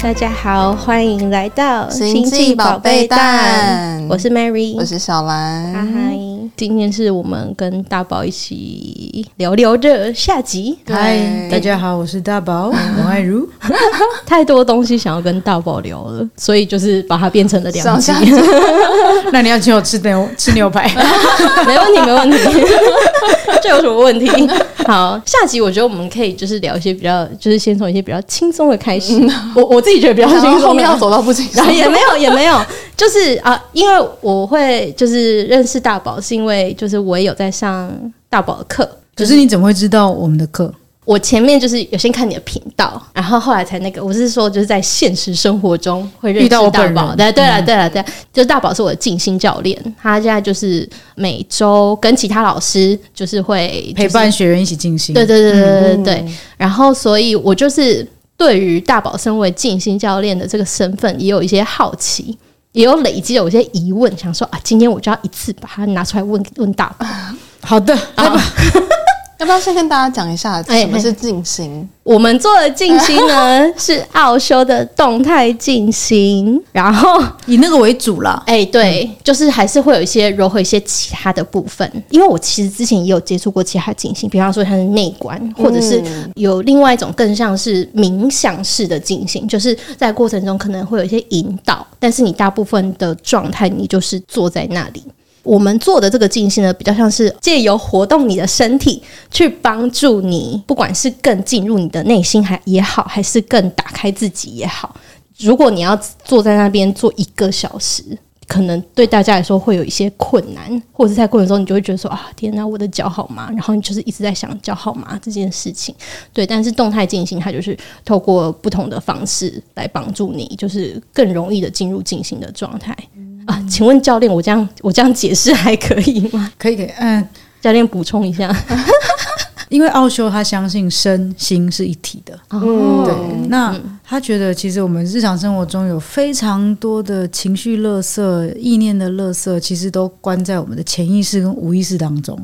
大家好，欢迎来到星际宝贝蛋。我是 Mary，我是小兰。嗨嗨，今天是我们跟大宝一起聊聊的下集。嗨，大家好，我是大宝王爱如。太多东西想要跟大宝聊了，所以就是把它变成了两集。那你要请我吃牛吃牛排？没问题，没问题。这有什么问题？好，下集我觉得我们可以就是聊一些比较，就是先从一些比较轻松的开始。我我自己觉得比较轻松，后面要走到不轻松，也没有也没有，就是啊，因为我会就是认识大宝，是因为就是我也有在上大宝的课。可是你怎么会知道我们的课？我前面就是有先看你的频道，然后后来才那个。我是说，就是在现实生活中会认识到大宝。对对了对了对，就是大宝是我的静心教练，他现在就是每周跟其他老师就是会陪伴学员一起静心。对对对对对对，对。然后，所以我就是对于大宝身为静心教练的这个身份，也有一些好奇，也有累积有一些疑问，想说啊，今天我就要一次把它拿出来问问大。好的，好吧。要不要先跟大家讲一下什么是静心？欸欸、我们做的静心呢 是奥修的动态静心，然后以那个为主了。哎、欸，对，就是还是会有一些柔和一些其他的部分。因为我其实之前也有接触过其他静心，比方说它是内观，或者是有另外一种更像是冥想式的静心，就是在过程中可能会有一些引导，但是你大部分的状态你就是坐在那里。我们做的这个静心呢，比较像是借由活动你的身体，去帮助你，不管是更进入你的内心还也好，还是更打开自己也好。如果你要坐在那边坐一个小时，可能对大家来说会有一些困难，或者是在过程中你就会觉得说啊，天哪，我的脚好麻，然后你就是一直在想脚好麻这件事情。对，但是动态静心它就是透过不同的方式来帮助你，就是更容易的进入静心的状态。啊，请问教练，我这样我这样解释还可以吗？可以，可以。嗯，教练补充一下，因为奥修他相信身心是一体的。哦，对。那他觉得，其实我们日常生活中有非常多的情绪垃圾、意念的垃圾，其实都关在我们的潜意识跟无意识当中。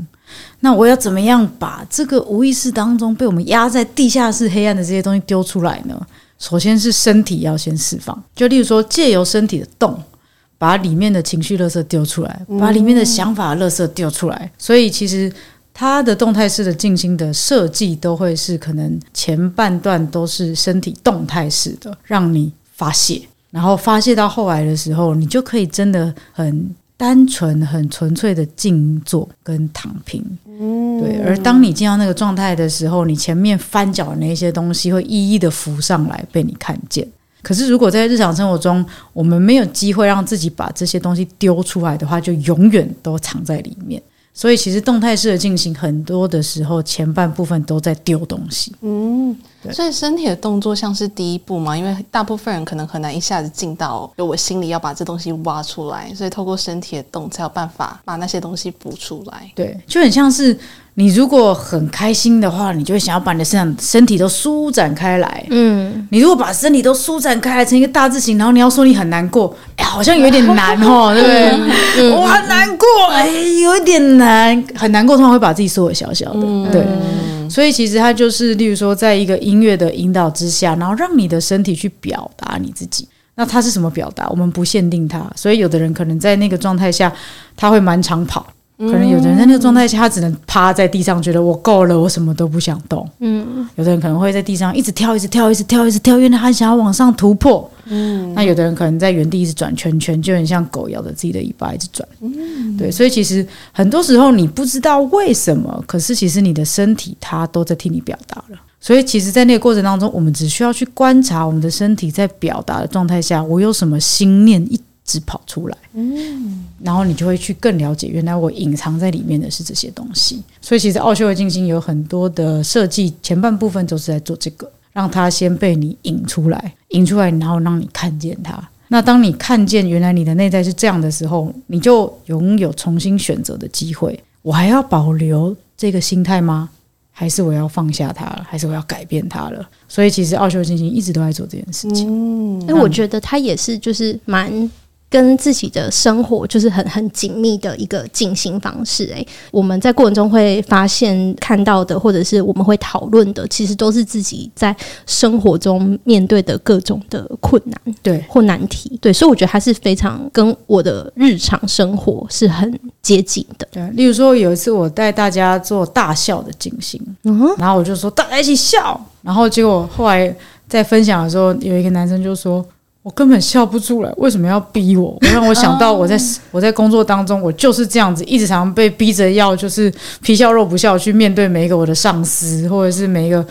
那我要怎么样把这个无意识当中被我们压在地下室黑暗的这些东西丢出来呢？首先是身体要先释放，就例如说借由身体的动。把里面的情绪垃圾丢出来，把里面的想法垃圾丢出来。嗯、所以其实它的动态式的静心的设计都会是可能前半段都是身体动态式的，让你发泄，然后发泄到后来的时候，你就可以真的很单纯、很纯粹的静坐跟躺平。嗯，对。而当你进到那个状态的时候，你前面翻搅的那些东西会一一的浮上来，被你看见。可是，如果在日常生活中，我们没有机会让自己把这些东西丢出来的话，就永远都藏在里面。所以，其实动态式的进行，很多的时候前半部分都在丢东西。嗯，对。所以身体的动作像是第一步嘛，因为大部分人可能很难一下子进到，就我心里要把这东西挖出来，所以透过身体的动才有办法把那些东西补出来。对，就很像是。你如果很开心的话，你就会想要把你的身上身体都舒展开来。嗯，你如果把身体都舒展开来成一个大字形，然后你要说你很难过，哎，好像有点难哦，对不对？嗯、我很难过，哎，有一点难，很难过，通常会把自己缩的小小的。嗯、对，所以其实它就是，例如说，在一个音乐的引导之下，然后让你的身体去表达你自己。那它是什么表达？我们不限定它，所以有的人可能在那个状态下，他会满场跑。可能有的人在那个状态下，他只能趴在地上，觉得我够了，我什么都不想动。嗯，有的人可能会在地上一直跳，一直跳，一直跳，一直跳，因为他想要往上突破。嗯，那有的人可能在原地一直转圈圈，就很像狗咬着自己的尾巴一直转。嗯，对，所以其实很多时候你不知道为什么，可是其实你的身体它都在替你表达了。所以其实，在那个过程当中，我们只需要去观察我们的身体在表达的状态下，我有什么心念一。只跑出来，嗯，然后你就会去更了解，原来我隐藏在里面的是这些东西。所以其实奥修的静心有很多的设计，前半部分都是在做这个，让它先被你引出来，引出来，然后让你看见它。那当你看见原来你的内在是这样的时候，你就拥有重新选择的机会。我还要保留这个心态吗？还是我要放下它了？还是我要改变它了？所以其实奥修的静心一直都在做这件事情。嗯，因为我觉得他也是就是蛮。跟自己的生活就是很很紧密的一个进行方式。诶，我们在过程中会发现看到的，或者是我们会讨论的，其实都是自己在生活中面对的各种的困难，对或难题。对，所以我觉得它是非常跟我的日常生活是很接近的。对，例如说有一次我带大家做大笑的进行，嗯哼，然后我就说大家一起笑，然后结果后来在分享的时候，有一个男生就说。我根本笑不出来，为什么要逼我？我让我想到我在我在工作当中，我就是这样子，一直常常被逼着要就是皮笑肉不笑去面对每一个我的上司，或者是每一个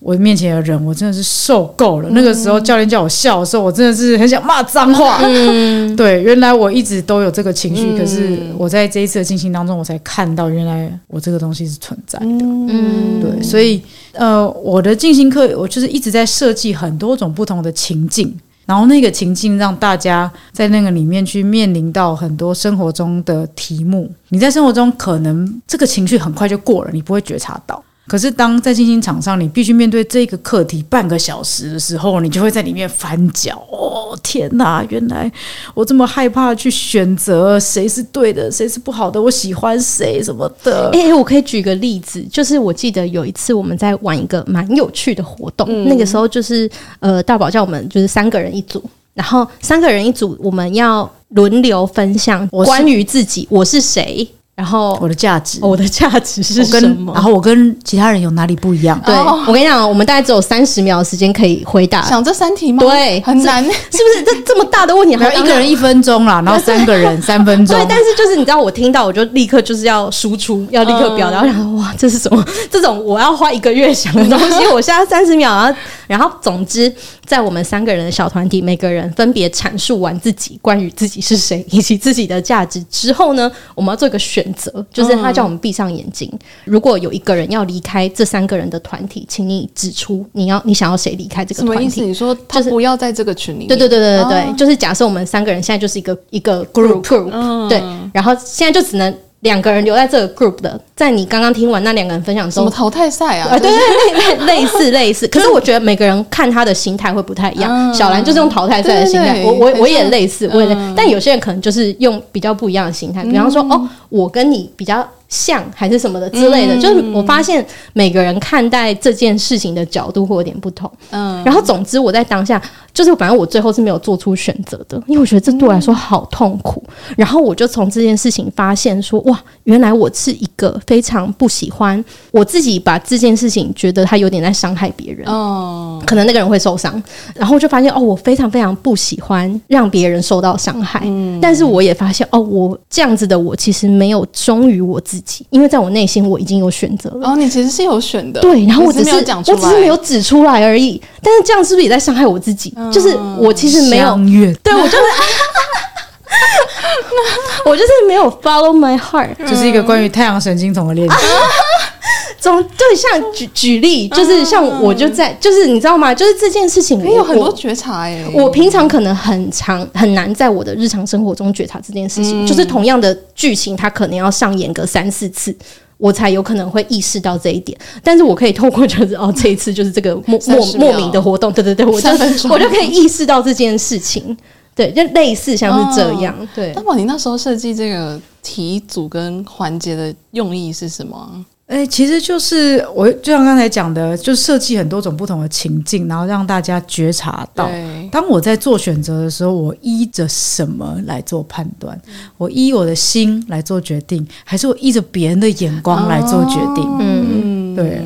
我面前的人，我真的是受够了。那个时候教练叫我笑的时候，我真的是很想骂脏话。嗯，对，原来我一直都有这个情绪，可是我在这一次的进行当中，我才看到原来我这个东西是存在的。嗯，对，所以呃，我的进行课，我就是一直在设计很多种不同的情境。然后那个情境让大家在那个里面去面临到很多生活中的题目，你在生活中可能这个情绪很快就过了，你不会觉察到。可是，当在静心场上，你必须面对这个课题半个小时的时候，你就会在里面翻搅。哦，天哪！原来我这么害怕去选择谁是对的，谁是不好的，我喜欢谁什么的。诶，我可以举个例子，就是我记得有一次我们在玩一个蛮有趣的活动，嗯、那个时候就是呃，大宝叫我们就是三个人一组，然后三个人一组，我们要轮流分享关于自己，我是谁。然后我的价值，我的价值是什么？然后我跟其他人有哪里不一样？对，我跟你讲，我们大概只有三十秒的时间可以回答。想这三题吗？对，很难，是不是？这这么大的问题，还有一个人一分钟啦，然后三个人 三分钟。对，但是就是你知道，我听到我就立刻就是要输出，要立刻表达。然后想，哇，这是什么？这种我要花一个月想的东西，我现在三十秒，然后然后总之，在我们三个人的小团体，每个人分别阐述完自己关于自己是谁以及自己的价值之后呢，我们要做一个选择，就是他。叫我们闭上眼睛。如果有一个人要离开这三个人的团体，请你指出你要你想要谁离开这个团体？什么意思？你说他不要在这个群里面？对对对对对对，哦、就是假设我们三个人现在就是一个一个 group group，、嗯、对，然后现在就只能。两个人留在这个 group 的，在你刚刚听完那两个人分享中，什么淘汰赛啊？啊，对对对，类似类似。可是我觉得每个人看他的心态会不太一样。嗯、小兰就是用淘汰赛的心态，我我我也类似，我也类但有些人可能就是用比较不一样的心态。比方说，嗯、哦，我跟你比较。像还是什么的之类的，嗯、就是我发现每个人看待这件事情的角度会有点不同。嗯，然后总之我在当下，就是反正我最后是没有做出选择的，因为我觉得这对我来说好痛苦。嗯、然后我就从这件事情发现说，哇，原来我是一个非常不喜欢我自己把这件事情觉得他有点在伤害别人。哦，可能那个人会受伤。然后我就发现哦，我非常非常不喜欢让别人受到伤害。嗯，但是我也发现哦，我这样子的我其实没有忠于我自己。因为在我内心我已经有选择了。哦，你其实是有选的。对，然后我只是，是没有讲出来，我只是没有指出来而已。但是这样是不是也在伤害我自己？嗯、就是我其实没有，月对我就是，我就是没有 follow my heart，这是一个关于太阳神经丛的练习。总对，像举举例，就是像我就在，就是你知道吗？就是这件事情，你有很多觉察哎。我平常可能很长很难在我的日常生活中觉察这件事情，就是同样的剧情，它可能要上演个三四次，我才有可能会意识到这一点。但是我可以透过就是哦，这一次就是这个莫莫莫名的活动，对对对，我就我就可以意识到这件事情，对，就类似像是这样。对，那么你那时候设计这个题组跟环节的用意是什么？哎、欸，其实就是我就像刚才讲的，就设计很多种不同的情境，然后让大家觉察到，当我在做选择的时候，我依着什么来做判断？嗯、我依我的心来做决定，还是我依着别人的眼光来做决定？嗯，对。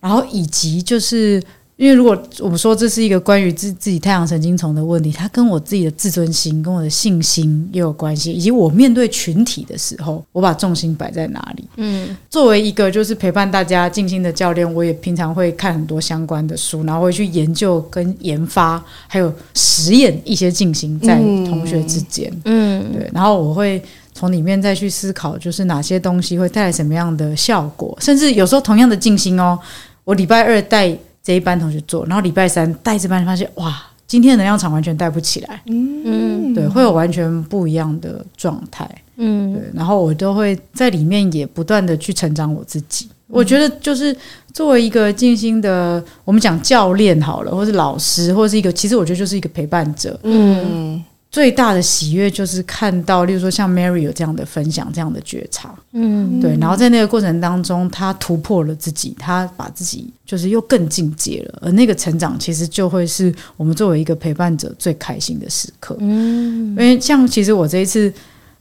然后以及就是。因为如果我们说这是一个关于自自己太阳神经丛的问题，它跟我自己的自尊心、跟我的信心也有关系，以及我面对群体的时候，我把重心摆在哪里？嗯，作为一个就是陪伴大家静心的教练，我也平常会看很多相关的书，然后会去研究跟研发，还有实验一些静心在同学之间。嗯，对，然后我会从里面再去思考，就是哪些东西会带来什么样的效果，甚至有时候同样的静心哦，我礼拜二带。这一班同学做，然后礼拜三带这班，发现哇，今天的能量场完全带不起来。嗯，对，会有完全不一样的状态。嗯，对，然后我都会在里面也不断的去成长我自己。嗯、我觉得就是作为一个静心的，我们讲教练好了，或是老师，或是一个，其实我觉得就是一个陪伴者。嗯。最大的喜悦就是看到，例如说像 Mary 有这样的分享，这样的觉察，嗯，对。然后在那个过程当中，他突破了自己，他把自己就是又更进阶了，而那个成长其实就会是我们作为一个陪伴者最开心的时刻，嗯。因为像其实我这一次。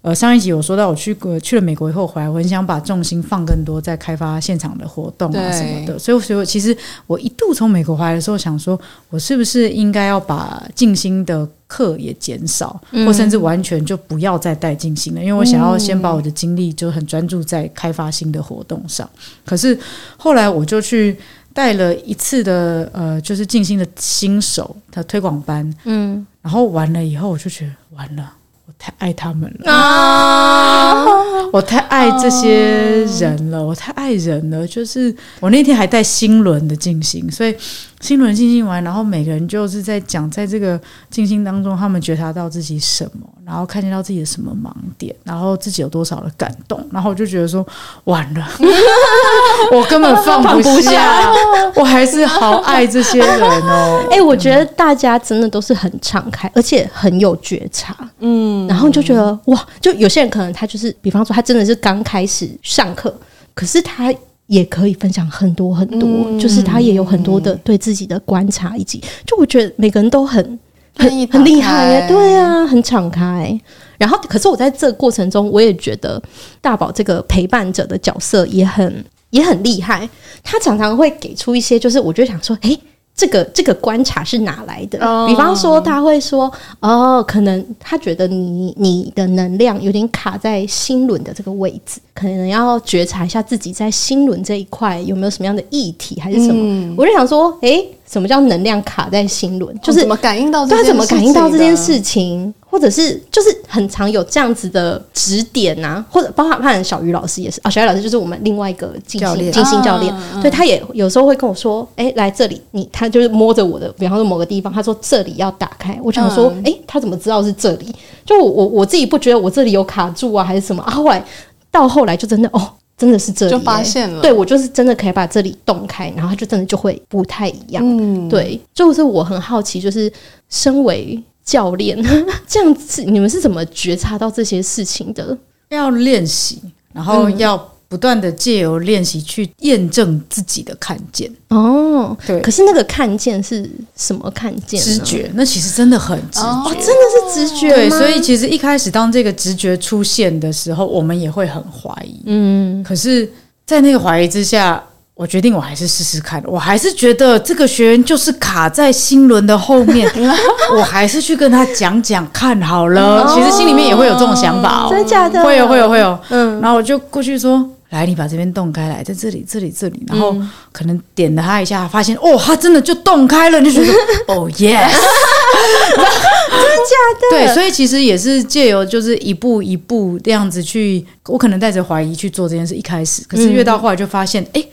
呃，上一集有说到我去过去了美国以后回来，我很想把重心放更多在开发现场的活动啊什么的，所以所以其实我一度从美国回来的时候想说，我是不是应该要把静心的课也减少，或甚至完全就不要再带静心了，因为我想要先把我的精力就很专注在开发新的活动上。可是后来我就去带了一次的呃，就是静心的新手的推广班，嗯，然后完了以后我就觉得完了。我太爱他们了啊！我太爱这些人了，我太爱人了。就是我那天还带新轮的静心，所以。心轮静心完，然后每个人就是在讲，在这个静心当中，他们觉察到自己什么，然后看见到自己的什么盲点，然后自己有多少的感动，然后我就觉得说完了，我根本放不下，我还是好爱这些人哦。哎、欸，我觉得大家真的都是很敞开，而且很有觉察，嗯，然后就觉得哇，就有些人可能他就是，比方说他真的是刚开始上课，可是他。也可以分享很多很多，嗯、就是他也有很多的对自己的观察，以及就我觉得每个人都很很很厉害，对啊，很敞开。然后，可是我在这个过程中，我也觉得大宝这个陪伴者的角色也很也很厉害。他常常会给出一些，就是我就想说，哎。这个这个观察是哪来的？Oh. 比方说，他会说：“哦，可能他觉得你你的能量有点卡在心轮的这个位置，可能要觉察一下自己在心轮这一块有没有什么样的议题，还是什么？”嗯、我就想说：“诶，什么叫能量卡在心轮？就是、哦、怎么感应到？他怎么感应到这件事情？”或者是就是很常有这样子的指点呐、啊，或者包括看小鱼老师也是啊，小鱼老师就是我们另外一个静心静心教练，啊、对，他也有时候会跟我说，哎、欸，来这里，你他就是摸着我的，比方说某个地方，他说这里要打开，我想说，哎、嗯欸，他怎么知道是这里？就我我我自己不觉得我这里有卡住啊，还是什么啊？后来到后来就真的哦，真的是这里、欸，就发现了，对我就是真的可以把这里动开，然后它就真的就会不太一样，嗯，对，就是我很好奇，就是身为。教练 这样子，你们是怎么觉察到这些事情的？要练习，然后要不断的借由练习去验证自己的看见。哦，对。可是那个看见是什么看见？直觉。那其实真的很直觉，哦，真的是直觉。对，所以其实一开始当这个直觉出现的时候，我们也会很怀疑。嗯，可是，在那个怀疑之下。我决定，我还是试试看。我还是觉得这个学员就是卡在心轮的后面，我还是去跟他讲讲看好了。其实心里面也会有这种想法哦，真的假的？会有，会有，会有。嗯，然后我就过去说：“来，你把这边动开来，在这里，这里，这里。”然后可能点了他一下，发现哦，他真的就动开了，你就觉得 哦，yes，真的假的？对，所以其实也是借由就是一步一步这样子去，我可能带着怀疑去做这件事。一开始，可是越到后来就发现，哎。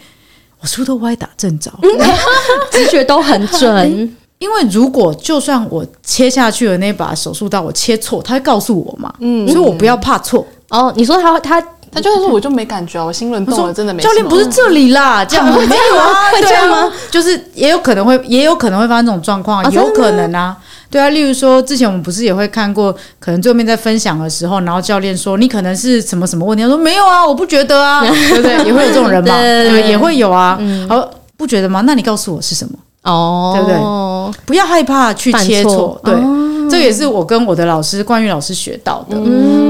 我是不是都歪打正着？直觉都很准。因为如果就算我切下去的那把手术刀，我切错，他会告诉我嘛。嗯，所以我不要怕错。哦，你说他他他就是说我就没感觉，我心轮动了，真的没。教练不是这里啦，这样会这样吗？会这样吗？就是也有可能会，也有可能会发生这种状况，有可能啊。对啊，例如说，之前我们不是也会看过，可能最后面在分享的时候，然后教练说你可能是什么什么问题，他说没有啊，我不觉得啊，对不对？也会有这种人嘛，对，也会有啊。好，不觉得吗？那你告诉我是什么？哦，对不对？不要害怕去切错，对，这也是我跟我的老师冠玉老师学到的，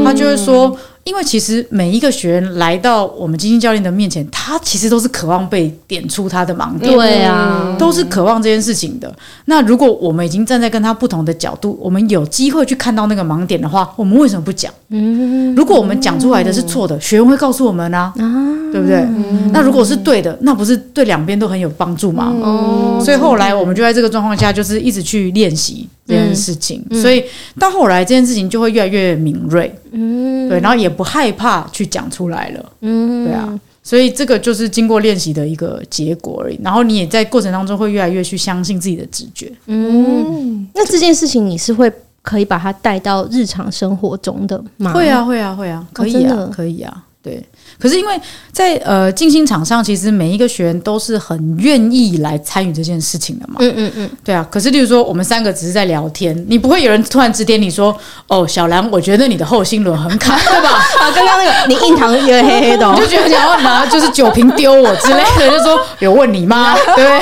他就是说。因为其实每一个学员来到我们金星教练的面前，他其实都是渴望被点出他的盲点，对啊，都是渴望这件事情的。那如果我们已经站在跟他不同的角度，我们有机会去看到那个盲点的话，我们为什么不讲？嗯，如果我们讲出来的是错的，学员会告诉我们啊，对不对？那如果是对的，那不是对两边都很有帮助吗？哦，所以后来我们就在这个状况下，就是一直去练习。这件事情，所以到后来这件事情就会越来越敏锐，嗯，对，然后也不害怕去讲出来了，嗯，对啊，所以这个就是经过练习的一个结果而已。然后你也在过程当中会越来越去相信自己的直觉，嗯，那这件事情你是会可以把它带到日常生活中的吗？会啊，会啊，会啊，可以啊，哦、可以啊。对。可是因为在呃静心场上，其实每一个学员都是很愿意来参与这件事情的嘛。嗯嗯嗯，对啊。可是例如说，我们三个只是在聊天，你不会有人突然指点你说：“哦，小兰，我觉得你的后心轮很卡，对吧？” 啊，刚刚那个你印堂有点黑黑的，哦，就觉得想要拿就是酒瓶丢我之类的，就说有问你吗？对不对？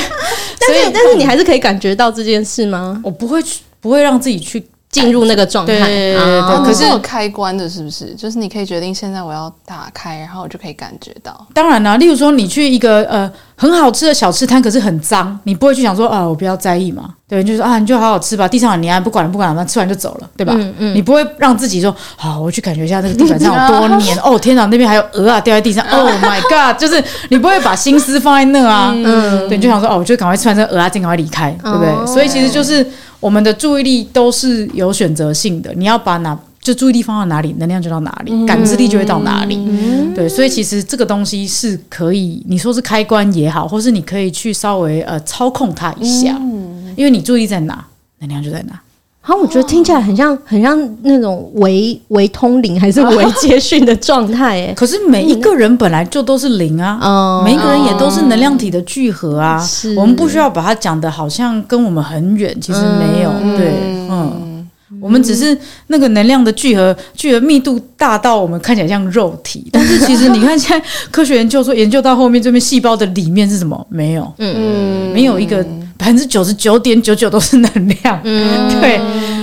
但是但是你还是可以感觉到这件事吗？我不会去，不会让自己去。进入那个状态，对，对，对，可是有开关的，是不是？就是你可以决定现在我要打开，然后我就可以感觉到。当然啦、啊，例如说你去一个呃很好吃的小吃摊，可是很脏，你不会去想说啊，我不要在意嘛？对，就是啊，你就好好吃吧，地上很黏不管了不管了，吃完就走了，对吧？嗯嗯。你不会让自己说好，我去感觉一下这个地板上有 多黏 哦，天哪，那边还有鹅啊掉在地上，Oh my god！就是你不会把心思放在那啊，嗯，对，你就想说哦，我就赶快吃完这个鹅啊，尽赶快离开，对不对？哦、所以其实就是。我们的注意力都是有选择性的，你要把哪就注意力放到哪里，能量就到哪里，嗯、感知力就会到哪里。嗯、对，所以其实这个东西是可以，你说是开关也好，或是你可以去稍微呃操控它一下，嗯、因为你注意力在哪，能量就在哪。好，我觉得听起来很像，很像那种微微通灵还是微接讯的状态诶。可是每一个人本来就都是灵啊，嗯、每一个人也都是能量体的聚合啊。是，我们不需要把它讲得好像跟我们很远，其实没有。嗯、对，嗯，我们只是那个能量的聚合，聚合密度大到我们看起来像肉体，但是其实你看现在科学研究说，研究到后面这边细胞的里面是什么？没有，嗯，没有一个。百分之九十九点九九都是能量，嗯，对。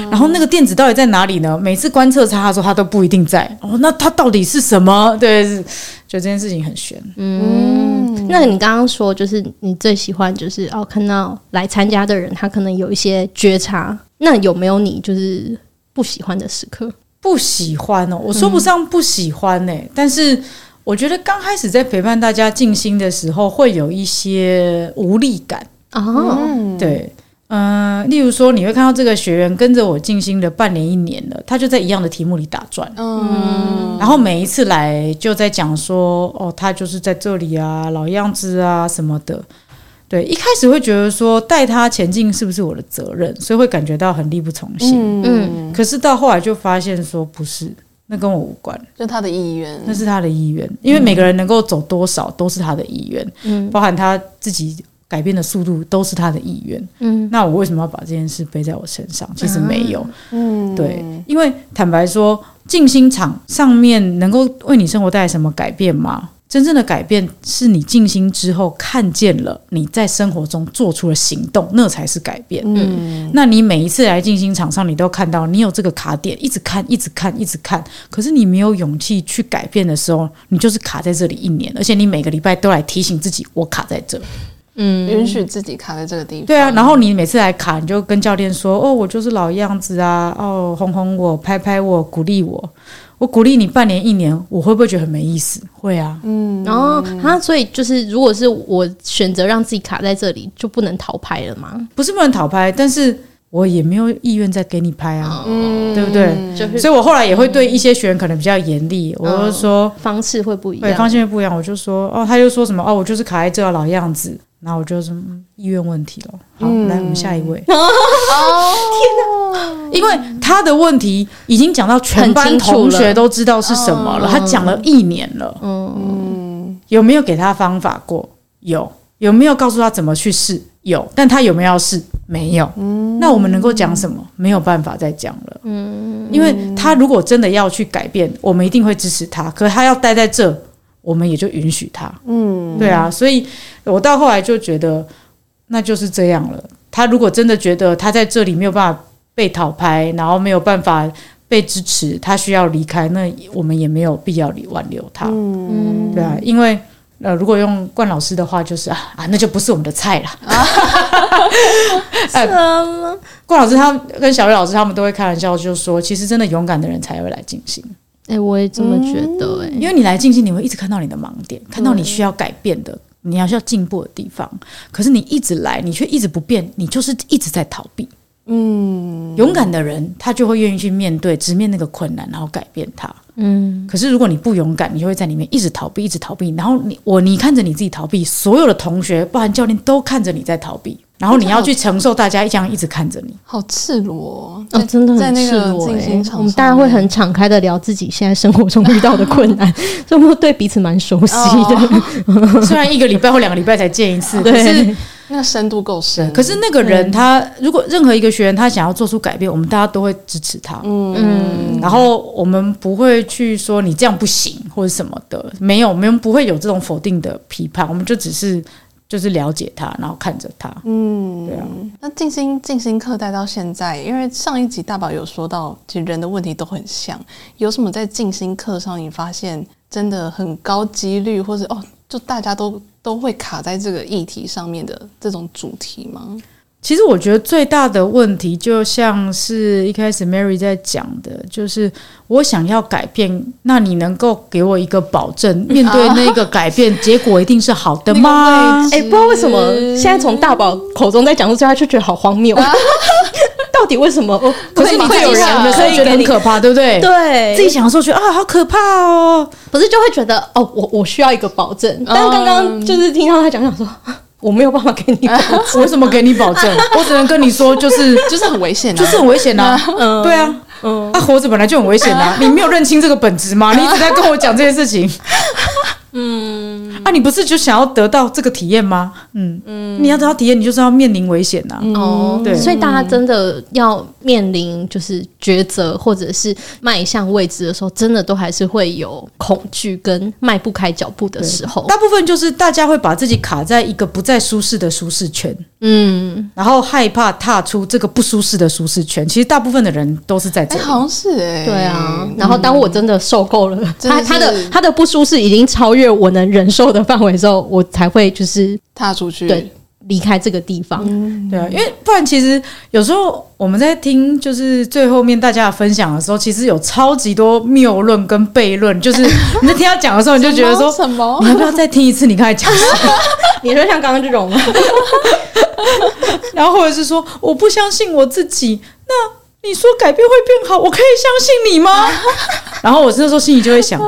然后那个电子到底在哪里呢？每次观测它的时候，它都不一定在。哦，那它到底是什么？对，是，就这件事情很悬。嗯，那你刚刚说，就是你最喜欢，就是哦，看到来参加的人，他可能有一些觉察。那有没有你就是不喜欢的时刻？不喜欢哦，我说不上不喜欢呢、欸。嗯、但是我觉得刚开始在陪伴大家静心的时候，会有一些无力感。哦，嗯、对，嗯、呃，例如说，你会看到这个学员跟着我静心了半年、一年了，他就在一样的题目里打转，嗯，然后每一次来就在讲说，哦，他就是在这里啊，老样子啊什么的，对，一开始会觉得说带他前进是不是我的责任，所以会感觉到很力不从心，嗯，可是到后来就发现说不是，那跟我无关，就他的意愿，那是他的意愿，因为每个人能够走多少都是他的意愿，嗯，包含他自己。改变的速度都是他的意愿，嗯，那我为什么要把这件事背在我身上？其实没有，嗯，对，因为坦白说，静心场上面能够为你生活带来什么改变吗？真正的改变是你静心之后看见了你在生活中做出了行动，那才是改变。嗯，那你每一次来静心场上，你都看到你有这个卡点，一直看，一直看，一直看，可是你没有勇气去改变的时候，你就是卡在这里一年，而且你每个礼拜都来提醒自己，我卡在这。嗯，允许自己卡在这个地方。对啊，然后你每次来卡，你就跟教练说：“哦，我就是老样子啊，哦，哄哄我，拍拍我，鼓励我。我鼓励你半年一年，我会不会觉得很没意思？会啊，嗯。然后啊，所以就是，如果是我选择让自己卡在这里，就不能逃拍了吗？不是不能逃拍，但是我也没有意愿再给你拍啊，嗯，对不对？就是，所以我后来也会对一些学员可能比较严厉，我就说方式会不一样，对，方式会不一样。我就说，哦，他就说什么，哦，我就是卡在这个老样子。那我就是意愿问题了。好，嗯、来我们下一位。哦，天哪！因为他的问题已经讲到全班同学都知道是什么了，了他讲了一年了。嗯，有没有给他方法过？有。有没有告诉他怎么去试？有。但他有没有要试？没有。嗯，那我们能够讲什么？没有办法再讲了。嗯，因为他如果真的要去改变，我们一定会支持他。可他要待在这。我们也就允许他，嗯，对啊，所以我到后来就觉得那就是这样了。他如果真的觉得他在这里没有办法被讨拍，然后没有办法被支持，他需要离开，那我们也没有必要挽留他，嗯，对啊，因为呃，如果用冠老师的话，就是啊啊，那就不是我们的菜了。什么？冠老师他跟小瑞老师他们都会开玩笑，就是说，其实真的勇敢的人才会来静心。哎、欸，我也这么觉得哎、欸，因为你来静心，你会一直看到你的盲点，看到你需要改变的，你要需要进步的地方。可是你一直来，你却一直不变，你就是一直在逃避。嗯，勇敢的人他就会愿意去面对，直面那个困难，然后改变它。嗯，可是如果你不勇敢，你就会在里面一直逃避，一直逃避。然后你我你看着你自己逃避，所有的同学，包含教练都看着你在逃避。然后你要去承受大家这样一直看着你，好赤裸哦，真的很在那个赤裸欸。进行场我们大家会很敞开的聊自己现在生活中遇到的困难，所以我们对彼此蛮熟悉的。虽然一个礼拜或两个礼拜才见一次，可是那个深度够深。可是那个人他如果任何一个学员他想要做出改变，我们大家都会支持他，嗯，然后我们不会去说你这样不行或者什么的，没有，我们不会有这种否定的批判，我们就只是。就是了解他，然后看着他。嗯，对啊。那静心静心课带到现在，因为上一集大宝有说到，其实人的问题都很像。有什么在静心课上你发现真的很高几率，或者哦，就大家都都会卡在这个议题上面的这种主题吗？其实我觉得最大的问题，就像是一开始 Mary 在讲的，就是我想要改变，那你能够给我一个保证，面对那个改变，结果一定是好的吗？哎、欸，不知道为什么现在从大宝口中在讲出这，他就觉得好荒谬。到底为什么？可是你自己想的时候觉得很可怕，对不对？对，自己想的时候觉得啊，好可怕哦。不是就会觉得哦，我我需要一个保证。但是刚刚就是听到他讲讲说。我没有办法给你保证，为什么给你保证？我只能跟你说，就是 就是很危险、啊，就是很危险啊！嗯，对啊，嗯，他、啊、活着本来就很危险啊！你没有认清这个本质吗？你一直在跟我讲这件事情。嗯，啊，你不是就想要得到这个体验吗？嗯。嗯，你要得到体验，你就是要面临危险呐、啊。哦、嗯，对，所以大家真的要面临就是抉择，或者是迈向未知的时候，真的都还是会有恐惧跟迈不开脚步的时候。大部分就是大家会把自己卡在一个不再舒适的舒适圈，嗯，然后害怕踏出这个不舒适的舒适圈。其实大部分的人都是在这里，欸、好像是哎、欸，对啊。然后当我真的受够了，嗯、他他的他的不舒适已经超越我能忍受的范围之后，我才会就是踏出去，对，离开这个地方。嗯，对啊，因为不然，其实有时候我们在听就是最后面大家的分享的时候，其实有超级多谬论跟悖论，就是 你在听他讲的时候，你就觉得说什么？你要不要再听一次？你刚才讲什么？你说像刚刚这种吗？然后或者是说我不相信我自己，那你说改变会变好，我可以相信你吗？然后我那时候心里就会想。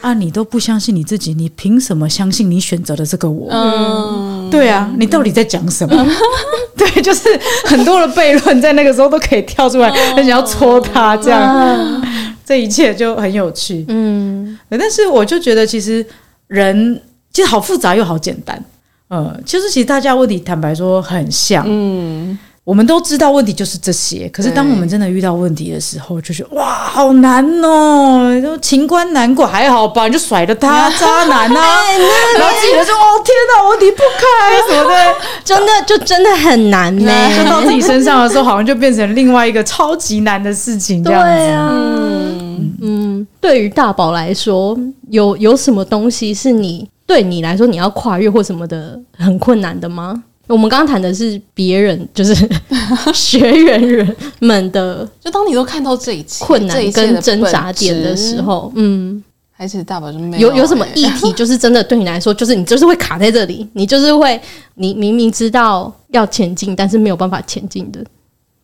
啊，你都不相信你自己，你凭什么相信你选择的这个我？嗯，对啊，你到底在讲什么？嗯、对，就是很多的悖论在那个时候都可以跳出来，很、嗯、想要戳他，这样、嗯，这一切就很有趣。嗯，但是我就觉得，其实人其实好复杂又好简单。呃，就是其实大家问题坦白说很像。嗯。我们都知道问题就是这些，可是当我们真的遇到问题的时候，就是哇，好难哦！都情关难过，还好吧？你就甩了他，渣男啊！然后自己就说：“哦，天哪，我离不开什么的，真的就真的很难呢。”就到自己身上的时候，好像就变成另外一个超级难的事情，这样子。对啊，嗯，嗯，对于大宝来说，有有什么东西是你对你来说你要跨越或什么的很困难的吗？我们刚刚谈的是别人，就是 学员人们的，就当你都看到这一切困难跟挣扎点的时候，嗯，还是大宝就没有有有什么议题，就是真的对你来说，就是你就是会卡在这里，你就是会，你明明知道要前进，但是没有办法前进的。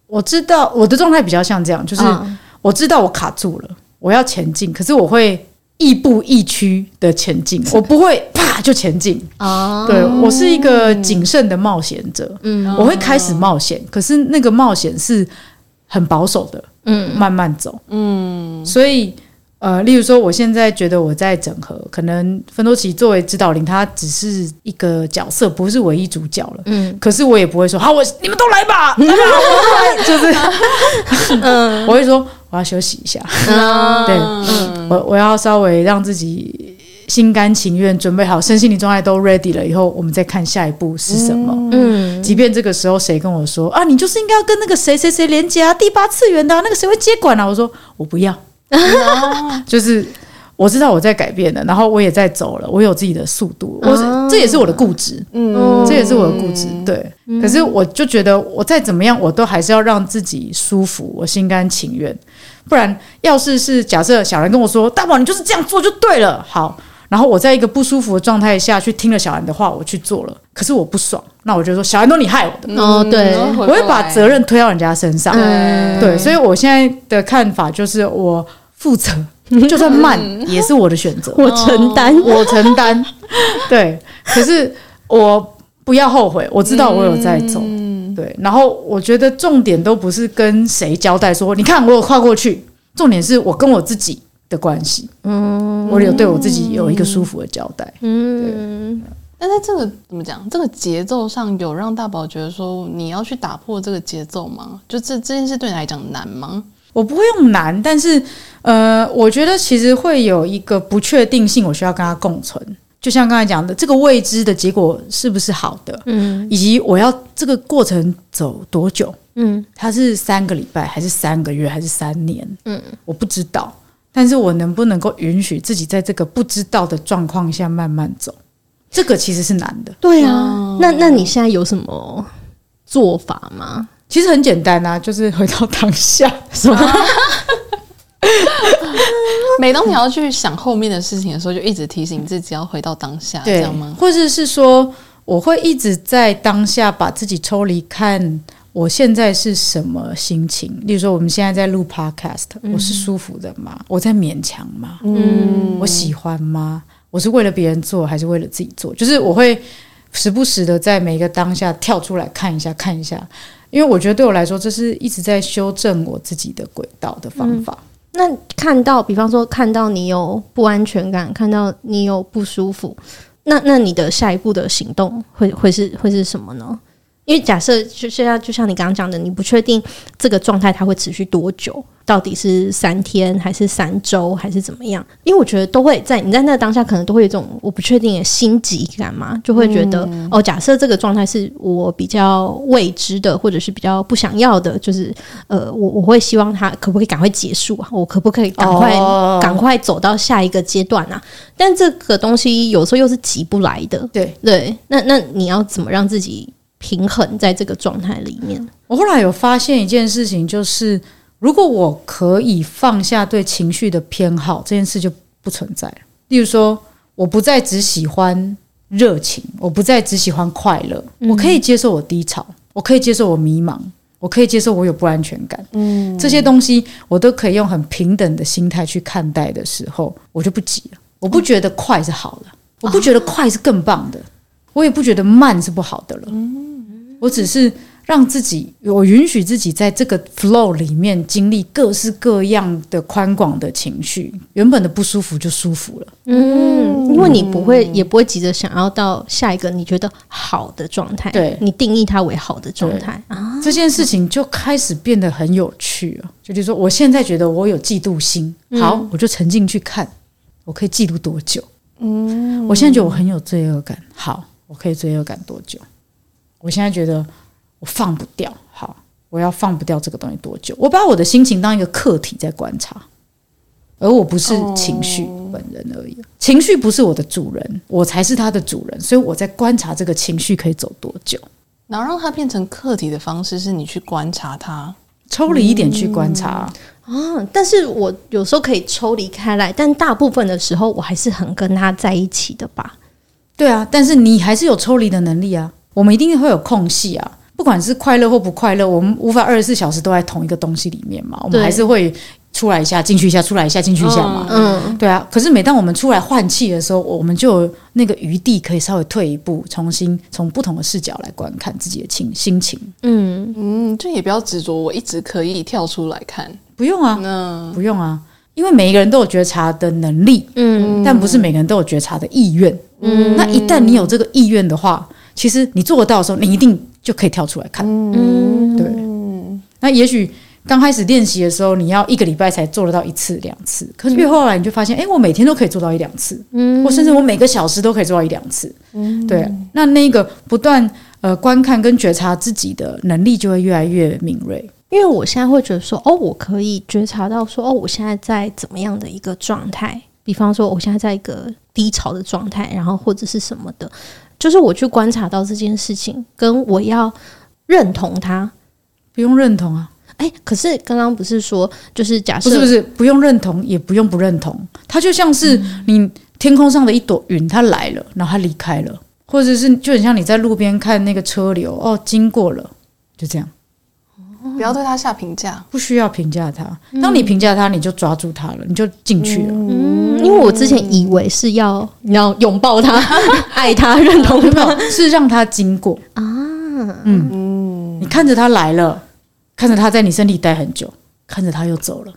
我知道我的状态比较像这样，就是我知道我卡住了，我要前进，可是我会。亦步亦趋的前进，我不会啪就前进。啊！对，我是一个谨慎的冒险者，嗯，我会开始冒险，可是那个冒险是很保守的，嗯，慢慢走，嗯，所以呃，例如说，我现在觉得我在整合，可能芬多奇作为指导灵，他只是一个角色，不是唯一主角了，嗯，可是我也不会说好，我你们都来吧，就是，嗯，我会说。我要休息一下，嗯、对，嗯、我我要稍微让自己心甘情愿准备好，身心灵状态都 ready 了以后，我们再看下一步是什么。嗯，即便这个时候谁跟我说啊，你就是应该要跟那个谁谁谁连接啊，第八次元的、啊、那个谁会接管啊？我说我不要，嗯、就是。我知道我在改变了，然后我也在走了，我有自己的速度，我、哦、这也是我的固执，嗯，这也是我的固执，对。嗯、可是我就觉得，我再怎么样，我都还是要让自己舒服，我心甘情愿。不然，要是是假设小兰跟我说：“大宝，你就是这样做就对了。”好，然后我在一个不舒服的状态下去听了小兰的话，我去做了，可是我不爽，那我就说：“小兰都你害我的。”哦，对，我会把责任推到人家身上，嗯、对。所以我现在的看法就是，我负责。就算慢也是我的选择，我承担，我承担。对，可是我不要后悔，我知道我有在走。嗯，对，然后我觉得重点都不是跟谁交代说，你看我有跨过去，重点是我跟我自己的关系。嗯，我有对我自己有一个舒服的交代。嗯，但在这个怎么讲，这个节奏上有让大宝觉得说你要去打破这个节奏吗？就这这件事对你来讲难吗？我不会用难，但是呃，我觉得其实会有一个不确定性，我需要跟他共存。就像刚才讲的，这个未知的结果是不是好的？嗯，以及我要这个过程走多久？嗯，它是三个礼拜，还是三个月，还是三年？嗯，我不知道，但是我能不能够允许自己在这个不知道的状况下慢慢走？这个其实是难的。对啊，那那你现在有什么做法吗？其实很简单啊，就是回到当下，是吗？每当你要去想后面的事情的时候，就一直提醒自己要回到当下，对这样吗？或者是说，我会一直在当下把自己抽离，看我现在是什么心情。例如说，我们现在在录 Podcast，我是舒服的吗？我在勉强吗？嗯，我喜欢吗？我是为了别人做，还是为了自己做？就是我会时不时的在每一个当下跳出来看一下，看一下。因为我觉得对我来说，这是一直在修正我自己的轨道的方法。嗯，那看到，比方说看到你有不安全感，看到你有不舒服，那那你的下一步的行动会会是会是什么呢？因为假设就现在就像你刚刚讲的，你不确定这个状态它会持续多久。到底是三天还是三周还是怎么样？因为我觉得都会在你在那个当下，可能都会有一种我不确定的心急感嘛，就会觉得、嗯、哦，假设这个状态是我比较未知的，或者是比较不想要的，就是呃，我我会希望它可不可以赶快结束啊？我可不可以赶快赶、哦、快走到下一个阶段啊？但这个东西有时候又是急不来的，对对。那那你要怎么让自己平衡在这个状态里面？我后来有发现一件事情，就是。如果我可以放下对情绪的偏好，这件事就不存在了。例如说，我不再只喜欢热情，我不再只喜欢快乐，嗯，我可以接受我低潮，我可以接受我迷茫，我可以接受我有不安全感。嗯，这些东西我都可以用很平等的心态去看待的时候，我就不急了。我不觉得快是好的，我不觉得快是更棒的，我也不觉得慢是不好的了。我只是。让自己，我允许自己在这个 flow 里面经历各式各样的宽广的情绪，原本的不舒服就舒服了。嗯，因为你不会，也不会急着想要到下一个你觉得好的状态。对，你定义它为好的状态啊，这件事情就开始变得很有趣了。就比如说，我现在觉得我有嫉妒心，好，我就沉浸去看，我可以嫉妒多久？嗯，我现在觉得我很有罪恶感，好，我可以罪恶感多久？我现在觉得。我放不掉，好，我要放不掉这个东西多久？我把我的心情当一个客体在观察，而我不是情绪本人而已。情绪不是我的主人，我才是他的主人。所以我在观察这个情绪可以走多久，然后让它变成客体的方式是你去观察它，抽离一点去观察啊。但是我有时候可以抽离开来，但大部分的时候我还是很跟他在一起的吧？对啊，但是你还是有抽离的能力啊。我们一定会有空隙啊。不管是快乐或不快乐，我们无法二十四小时都在同一个东西里面嘛。我们还是会出来一下，进去一下，出来一下，进去一下嘛。嗯，对啊。可是每当我们出来换气的时候，我们就有那个余地可以稍微退一步，重新从不同的视角来观看自己的情心情。嗯嗯，就也不要执着，我一直可以跳出来看。不用啊，那不用啊，因为每一个人都有觉察的能力，嗯，但不是每个人都有觉察的意愿。嗯，那一旦你有这个意愿的话，其实你做得到的时候，你一定。就可以跳出来看，嗯，对。那也许刚开始练习的时候，你要一个礼拜才做得到一次两次，可是越后来你就发现，哎、欸，我每天都可以做到一两次，嗯，或甚至我每个小时都可以做到一两次，嗯，对。那那个不断呃观看跟觉察自己的能力就会越来越敏锐。因为我现在会觉得说，哦，我可以觉察到说，哦，我现在在怎么样的一个状态？比方说，我现在在一个低潮的状态，然后或者是什么的。就是我去观察到这件事情，跟我要认同它，不用认同啊。哎，可是刚刚不是说，就是假设不是不是不用认同，也不用不认同，它就像是你天空上的一朵云，它来了，然后它离开了，或者是就很像你在路边看那个车流，哦，经过了，就这样。不要对他下评价，不需要评价他。当你评价他，你就抓住他了，你就进去了。嗯，因为我之前以为是要你要拥抱他、爱他、认同他，是让他经过啊。嗯嗯，你看着他来了，看着他在你身体待很久，看着他又走了，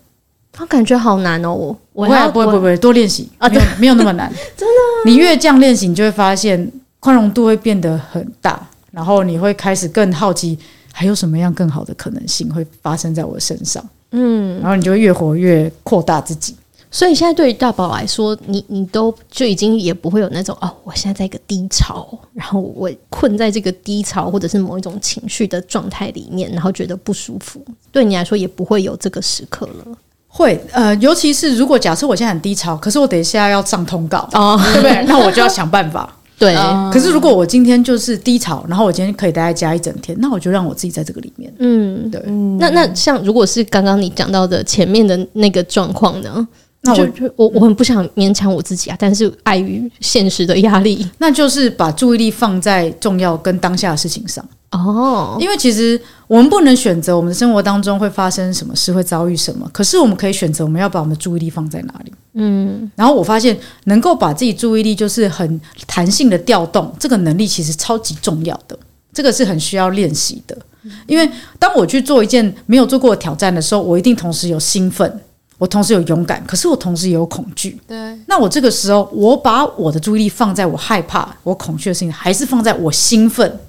他感觉好难哦。我我不会不会不会多练习啊，对，没有那么难，真的。你越这样练习，你就会发现宽容度会变得很大。然后你会开始更好奇，还有什么样更好的可能性会发生在我身上？嗯，然后你就会越活越扩大自己。所以现在对于大宝来说，你你都就已经也不会有那种哦，我现在在一个低潮，然后我困在这个低潮或者是某一种情绪的状态里面，然后觉得不舒服。对你来说也不会有这个时刻了。会呃，尤其是如果假设我现在很低潮，可是我等一下要上通告，哦，对不对？那我就要想办法。对，可是如果我今天就是低潮，然后我今天可以待在家一整天，那我就让我自己在这个里面。嗯，对。那那像如果是刚刚你讲到的前面的那个状况呢？那我就我我很不想勉强我自己啊，但是碍于现实的压力，那就是把注意力放在重要跟当下的事情上。哦，因为其实我们不能选择我们的生活当中会发生什么事，会遭遇什么，可是我们可以选择我们要把我们的注意力放在哪里。嗯，然后我发现能够把自己注意力就是很弹性的调动，这个能力其实超级重要的，这个是很需要练习的。因为当我去做一件没有做过的挑战的时候，我一定同时有兴奋，我同时有勇敢，可是我同时也有恐惧。对，那我这个时候我把我的注意力放在我害怕、我恐惧的事情，还是放在我兴奋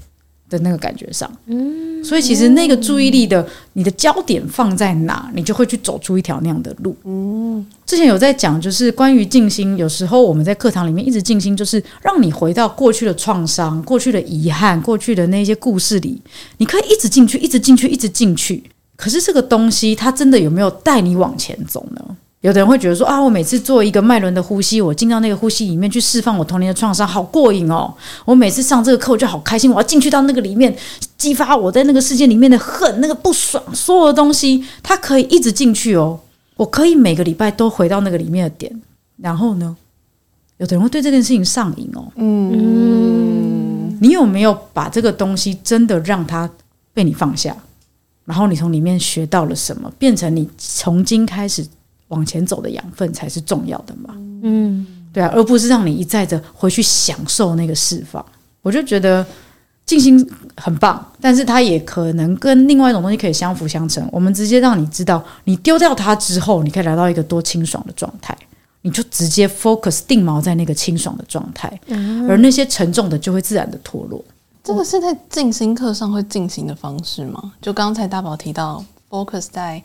的那个感觉上，嗯，所以其实那个注意力的你的焦点放在哪，你就会去走出一条那样的路。嗯，之前有在讲，就是关于静心，有时候我们在课堂里面一直静心，就是让你回到过去的创伤、过去的遗憾、过去的那些故事里，你可以一直进去，一直进去，一直进去。可是这个东西，它真的有没有带你往前走呢？有的人会觉得说啊，我每次做一个脉轮的呼吸，我进到那个呼吸里面去释放我童年的创伤，好过瘾哦！我每次上这个课，我就好开心，我要进去到那个里面，激发我在那个世界里面的恨、那个不爽，所有的东西，它可以一直进去哦。我可以每个礼拜都回到那个里面的点，然后呢，有的人会对这件事情上瘾哦。嗯，你有没有把这个东西真的让它被你放下？然后你从里面学到了什么，变成你从今开始。往前走的养分才是重要的嘛，嗯，对啊，而不是让你一再的回去享受那个释放。我就觉得静心很棒，但是它也可能跟另外一种东西可以相辅相成。我们直接让你知道，你丢掉它之后，你可以来到一个多清爽的状态，你就直接 focus 定锚在那个清爽的状态，而那些沉重的就会自然的脱落。这个是在静心课上会进行的方式吗？就刚才大宝提到 focus 在。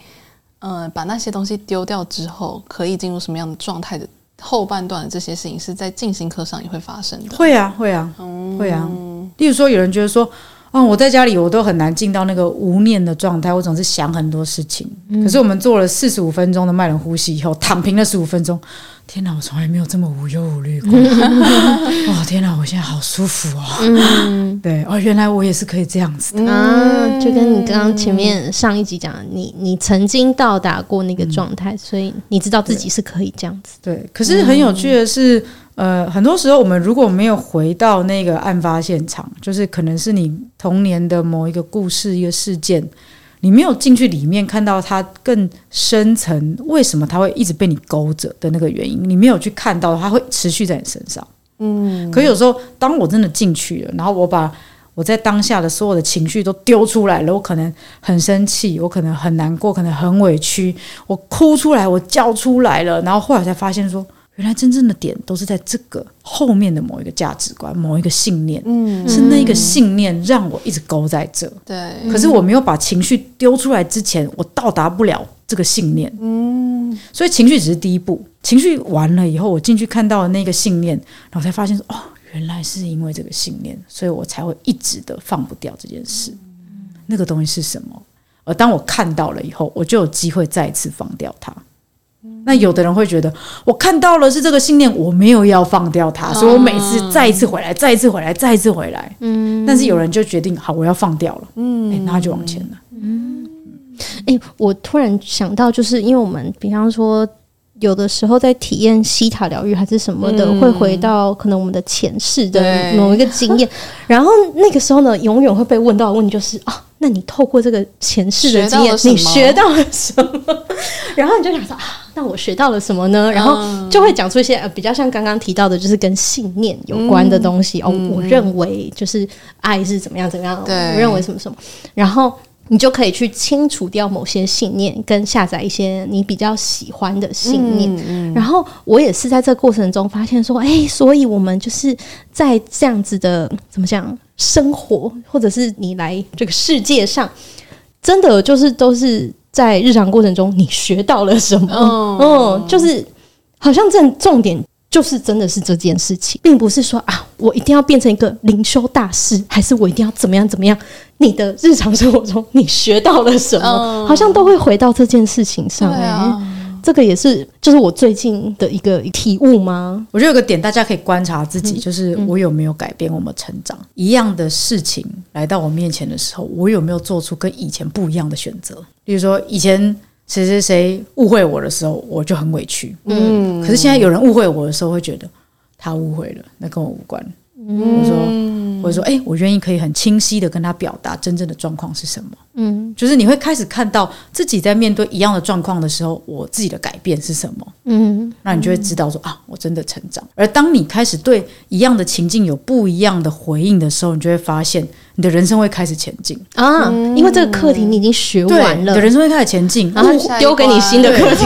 呃，把那些东西丢掉之后，可以进入什么样的状态的后半段的这些事情，是在静心课上也会发生的。会啊，会啊，嗯、会啊。例如说，有人觉得说，哦，我在家里我都很难进到那个无念的状态，我总是想很多事情。嗯、可是我们做了四十五分钟的脉轮呼吸以后，躺平了十五分钟。天哪，我从来没有这么无忧无虑过！哦，天哪，我现在好舒服哦。嗯，对哦，原来我也是可以这样子的啊！就跟你刚刚前面上一集讲的，你你曾经到达过那个状态，嗯、所以你知道自己是可以这样子。对，可是很有趣的是，嗯、呃，很多时候我们如果没有回到那个案发现场，就是可能是你童年的某一个故事、一个事件。你没有进去里面看到它更深层，为什么它会一直被你勾着的那个原因？你没有去看到它会持续在你身上。嗯，可有时候当我真的进去了，然后我把我在当下的所有的情绪都丢出来了，我可能很生气，我可能很难过，可能很委屈，我哭出来，我叫出来了，然后后来才发现说。原来真正的点都是在这个后面的某一个价值观、某一个信念，嗯，是那个信念让我一直勾在这。对，可是我没有把情绪丢出来之前，我到达不了这个信念。嗯，所以情绪只是第一步，情绪完了以后，我进去看到了那个信念，然后才发现说，哦，原来是因为这个信念，所以我才会一直的放不掉这件事。嗯，那个东西是什么？而当我看到了以后，我就有机会再一次放掉它。那有的人会觉得，我看到了是这个信念，我没有要放掉它，所以我每次再一次回来，再一次回来，再一次回来。嗯，但是有人就决定，好，我要放掉了。嗯，欸，那他就往前了。嗯，哎，我突然想到，就是因为我们，比方说，有的时候在体验西塔疗愈还是什么的，会回到可能我们的前世的某一个经验，然后那个时候呢，永远会被问到的问题就是啊。那你透过这个前世的经验，你学到了什么？然后你就想说啊，那我学到了什么呢？然后就会讲出一些呃比较像刚刚提到的，就是跟信念有关的东西、嗯、哦。我认为就是爱是怎么样怎么样，对我认为什么什么，然后。你就可以去清除掉某些信念，跟下载一些你比较喜欢的信念。嗯嗯、然后我也是在这个过程中发现说，哎、欸，所以我们就是在这样子的怎么讲生活，或者是你来这个世界上，真的就是都是在日常过程中你学到了什么？嗯，嗯，就是好像这重点。就是真的是这件事情，并不是说啊，我一定要变成一个灵修大师，还是我一定要怎么样怎么样？你的日常生活中你学到了什么，嗯、好像都会回到这件事情上。哎、啊欸，这个也是，就是我最近的一个体悟吗？我觉得有个点大家可以观察自己，就是我有没有改变，我们成长。嗯、一样的事情来到我面前的时候，我有没有做出跟以前不一样的选择？比如说以前。谁谁谁误会我的时候，我就很委屈。嗯，可是现在有人误会我的时候，会觉得他误会了，那跟我无关。嗯，我说，或者说，哎，我愿意可以很清晰的跟他表达真正的状况是什么。嗯，就是你会开始看到自己在面对一样的状况的时候，我自己的改变是什么。嗯，那你就会知道说啊，我真的成长。而当你开始对一样的情境有不一样的回应的时候，你就会发现你的人生会开始前进啊，因为这个课题你已经学完了，你的人生会开始前进，然后丢给你新的课题，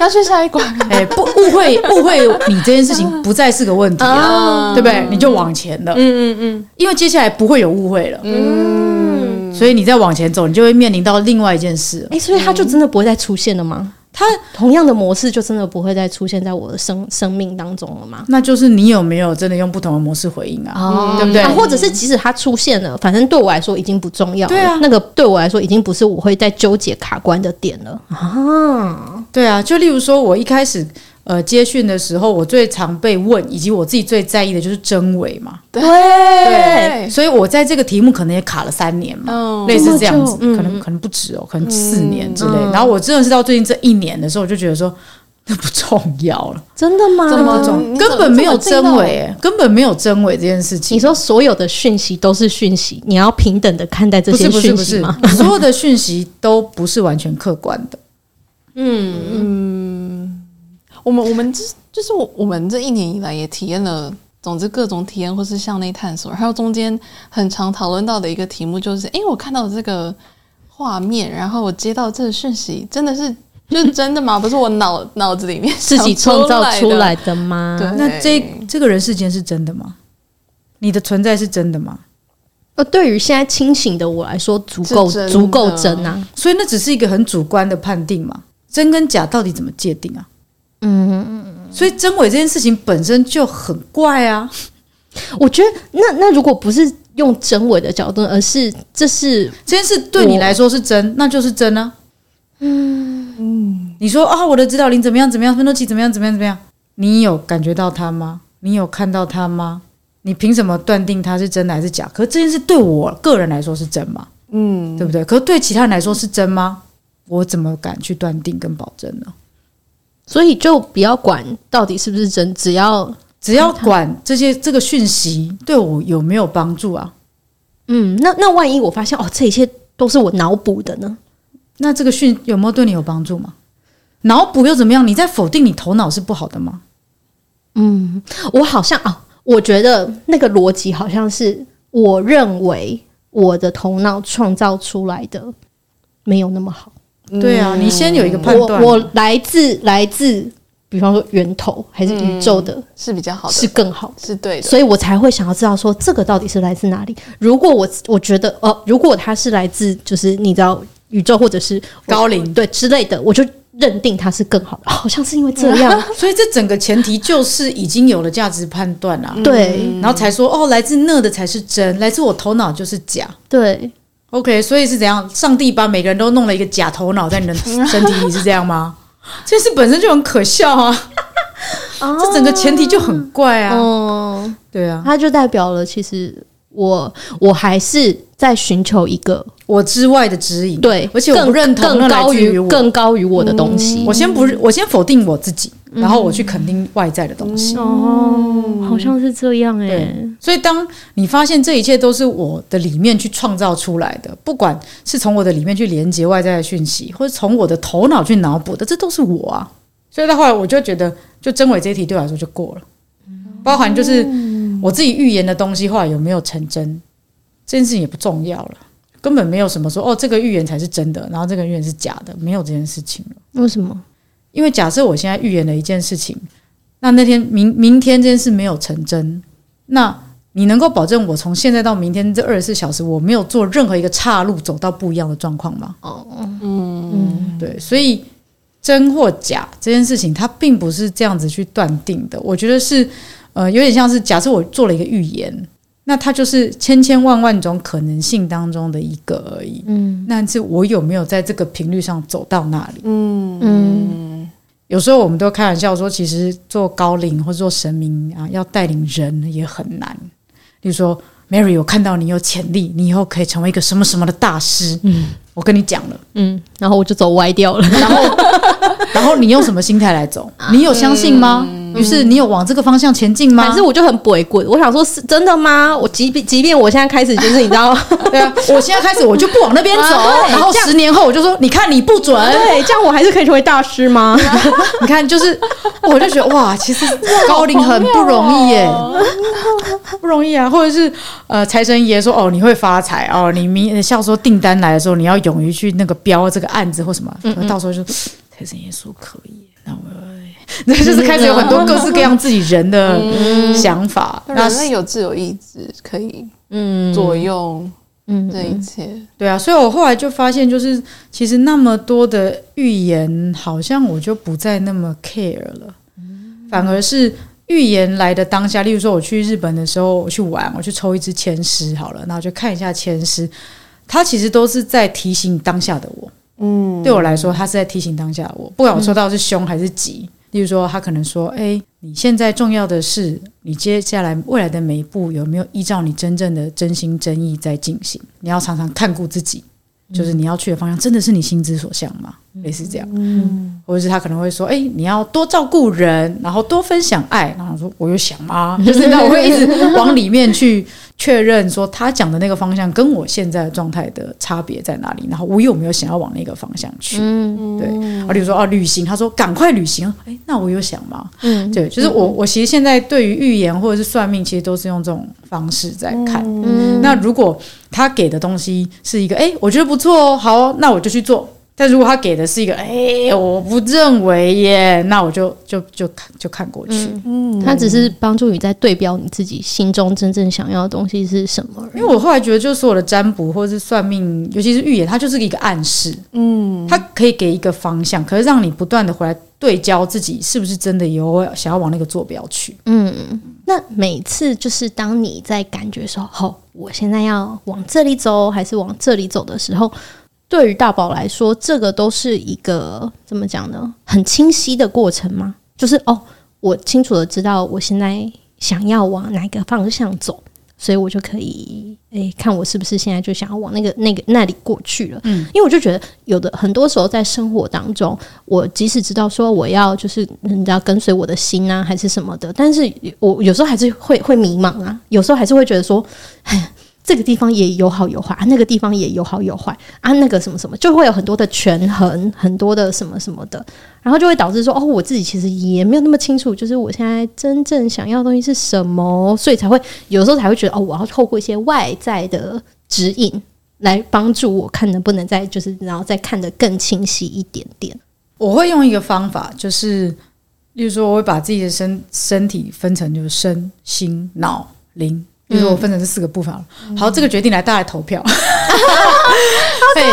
要去下一关。哎，不误会误会你这件事情不再是个问题了，对不对？你就往前了。嗯嗯嗯，因为接下来不会有误会了。嗯，所以你再往前走，你就会面临到另外一件事。哎，所以他就真的不会再出现了吗？它同样的模式就真的不会再出现在我的生生命当中了吗？那就是你有没有真的用不同的模式回应啊？哦、对不对？啊、或者是即使它出现了，反正对我来说已经不重要了。对啊，那个对我来说已经不是我会在纠结卡关的点了啊。对啊，就例如说我一开始。呃，接讯的时候，我最常被问，以及我自己最在意的就是真伪嘛。对，对，所以我在这个题目可能也卡了三年嘛，哦、类似这样子，嗯、可能可能不止哦，可能四年之类。嗯、然后我真的是到最近这一年的时候，我就觉得说，那不重要了，真的吗？这么重，根本没有真伪，根本没有真伪这件事情。你说所有的讯息都是讯息，你要平等的看待这些讯息吗？所有的讯息都不是完全客观的。嗯嗯。嗯我们我们这就是我我们这一年以来也体验了，总之各种体验或是向内探索，还有中间很常讨论到的一个题目就是，诶，我看到这个画面，然后我接到这个讯息，真的是就是真的吗？不是我脑脑子里面自己创造出来的吗？对，那这这个人世间是真的吗？你的存在是真的吗？呃，对于现在清醒的我来说，足够足够真啊，所以那只是一个很主观的判定嘛，真跟假到底怎么界定啊？嗯嗯嗯，所以真伪这件事情本身就很怪啊。我觉得那那如果不是用真伪的角度，而是这是这件事对你来说是真，那就是真啊。嗯嗯，你说啊，我的指导灵怎么样怎么样，奋斗期怎么样怎么样怎么样？你有感觉到他吗？你有看到他吗？你凭什么断定他是真的还是假？可是这件事对我个人来说是真吗？嗯，对不对？可是对其他人来说是真吗？我怎么敢去断定跟保证呢？所以就不要管到底是不是真，只要只要管这些这个讯息对我有没有帮助啊？嗯，那那万一我发现哦，这一切都是我脑补的呢？那这个讯有没有对你有帮助吗？脑补又怎么样？你在否定你头脑是不好的吗？嗯，我好像啊，我觉得那个逻辑好像是我认为我的头脑创造出来的没有那么好。对啊，你先有一个判断。我我来自来自，比方说源头还是宇宙的，是比较好的，是更好的，是对的，所以我才会想要知道说这个到底是来自哪里。如果我我觉得哦，如果它是来自就是你知道宇宙或者是高龄对之类的，我就认定它是更好的。好像是因为这样，所以这整个前提就是已经有了价值判断啊。对，然后才说哦，来自那的才是真，来自我头脑就是假。对。OK，所以是怎样？上帝把每个人都弄了一个假头脑在你的 身体里，是这样吗？这事本身就很可笑啊！这整个前提就很怪啊！哦，对啊，它就代表了，其实我我还是在寻求一个我之外的指引。对，而且我不认同更高于更高于我的东西。我先不，我先否定我自己，然后我去肯定外在的东西。哦，好像是这样哎。所以当你发现这一切都是我的里面去创造出来的，不管是从我的里面去连接外在的讯息，或者从我的头脑去脑补的，这都是我啊。所以到后来我就觉得，就真伪这一题对我来说就过了，包含就是我自己预言的东西后来有没有成真，这件事情也不重要了。根本没有什么说哦，这个预言才是真的，然后这个预言是假的，没有这件事情了。为什么？因为假设我现在预言了一件事情，那那天明明天这件事没有成真，那你能够保证我从现在到明天这二十四小时，我没有做任何一个岔路，走到不一样的状况吗？哦，嗯嗯，对，所以真或假这件事情，它并不是这样子去断定的。我觉得是呃，有点像是假设我做了一个预言。那它就是千千万万种可能性当中的一个而已。嗯，那是我有没有在这个频率上走到那里？嗯嗯。有时候我们都开玩笑说，其实做高龄或者做神明啊，要带领人也很难。比如说，Mary，我看到你有潜力，你以后可以成为一个什么什么的大师。嗯，我跟你讲了。嗯，然后我就走歪掉了。然后，然后你用什么心态来走？你有相信吗？嗯于是你有往这个方向前进吗？反正我就很鬼鬼，我想说是真的吗？我即便即便我现在开始就是你知道，对啊，我现在开始我就不往那边走，啊、然后十年后我就说，你看你不准，对，这样我还是可以成为大师吗？你看，就是我就觉得哇，其实高龄很不容易耶，不容易啊。或者是呃，财神爷说哦，你会发财哦，你明像说订单来的时候，你要勇于去那个标这个案子或什么，嗯嗯到时候就财神爷说可以，那我。那 就是开始有很多各式各样自己人的想法，人类有自由意志，可以嗯左右嗯。这一切，对啊，所以我后来就发现，就是其实那么多的预言，好像我就不再那么 care 了，反而是预言来的当下，例如说我去日本的时候，我去玩，我去抽一支签诗好了，然后就看一下签诗，它其实都是在提醒当下的我，嗯，对我来说，它是在提醒当下的我，不管我抽到是凶还是吉。例如说，他可能说：“哎，你现在重要的是，你接下来未来的每一步有没有依照你真正的真心真意在进行？你要常常看顾自己，就是你要去的方向真的是你心之所向吗？类似这样，嗯，或者是他可能会说：哎，你要多照顾人，然后多分享爱。然后说：我有想吗？就是那我会一直往里面去。”确认说他讲的那个方向跟我现在的状态的差别在哪里？然后我有没有想要往那个方向去？嗯，对。啊，比如说啊，旅行，他说赶快旅行。哎，那我有想吗？嗯，对，就是我，我其实现在对于预言或者是算命，其实都是用这种方式在看。嗯，那如果他给的东西是一个，哎，我觉得不错哦，好哦，那我就去做。但如果他给的是一个，哎，我不认为耶，那我就就就看就看过去。嗯，他只是帮助你在对标你自己心中真正想要的东西是什么。因为我后来觉得，就是所有的占卜或者是算命，尤其是预言，它就是一个暗示。嗯，它可以给一个方向，可是让你不断的回来对焦自己是不是真的有想要往那个坐标去。嗯，那每次就是当你在感觉说，哦，我现在要往这里走，还是往这里走的时候。对于大宝来说，这个都是一个怎么讲呢？很清晰的过程吗？就是哦，我清楚的知道我现在想要往哪个方向走，所以我就可以诶看我是不是现在就想要往那个那个那里过去了。嗯，因为我就觉得有的很多时候在生活当中，我即使知道说我要就是你知道跟随我的心啊，还是什么的，但是我有时候还是会会迷茫啊，有时候还是会觉得说，哎。这个地方也有好有坏啊，那个地方也有好有坏啊，那个什么什么就会有很多的权衡，很多的什么什么的，然后就会导致说，哦，我自己其实也没有那么清楚，就是我现在真正想要的东西是什么，所以才会有时候才会觉得，哦，我要透过一些外在的指引来帮助我看能不能再就是然后再看得更清晰一点点。我会用一个方法，就是例如说，我会把自己的身身体分成就是身心脑灵。比如说我分成这四个部分了，好，这个决定来大家来投票。哎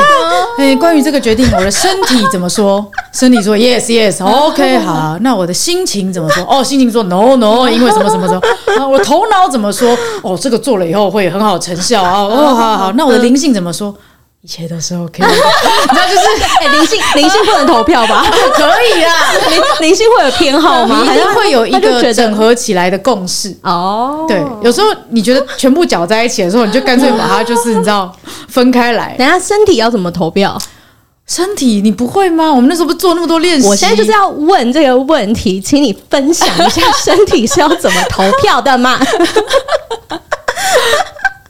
哎，关于这个决定，我的身体怎么说？身体说 yes yes，OK，好。那我的心情怎么说？哦，心情说 no no，因为什么什么什么。我头脑怎么说？哦，这个做了以后会很好成效啊。哦，好好。那我的灵性怎么说？一切都是 OK，你知道就是 哎，灵性灵性不能投票吧？可以啊，灵灵性会有偏好吗？还是会有一个整合起来的共识？哦，对，有时候你觉得全部搅在一起的时候，你就干脆把它就是你知道分开来。等下身体要怎么投票？身体你不会吗？我们那时候不做那么多练习？我现在就是要问这个问题，请你分享一下身体是要怎么投票的嘛？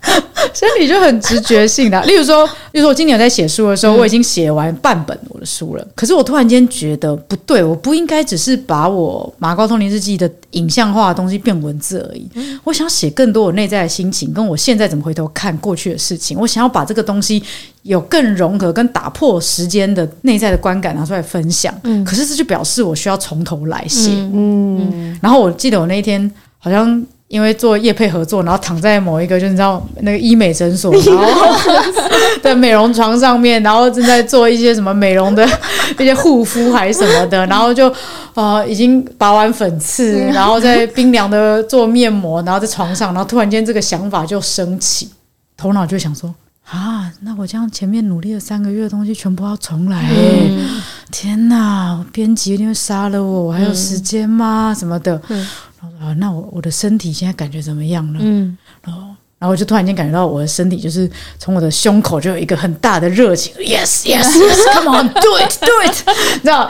身体就很直觉性的，例如说，例如说，我今年在写书的时候，我已经写完半本我的书了。可是我突然间觉得不对，我不应该只是把我《马高通灵日记》的影像化的东西变文字而已。我想写更多我内在的心情，跟我现在怎么回头看过去的事情。我想要把这个东西有更融合跟打破时间的内在的观感拿出来分享。可是这就表示我需要从头来写。嗯，然后我记得我那一天好像。因为做业配合作，然后躺在某一个就你知道那个医美诊所，然后 在美容床上面，然后正在做一些什么美容的 一些护肤还是什么的，然后就呃已经拔完粉刺，然后在冰凉的做面膜，然后在床上，然后突然间这个想法就升起，头脑就想说啊，那我这样前面努力了三个月的东西全部要重来，嗯、天哪，编辑一定会杀了我，我还有时间吗？什么的。嗯啊，那我我的身体现在感觉怎么样呢？嗯，然后。然后我就突然间感觉到我的身体就是从我的胸口就有一个很大的热情，yes yes yes，come on，do it do it，你知道，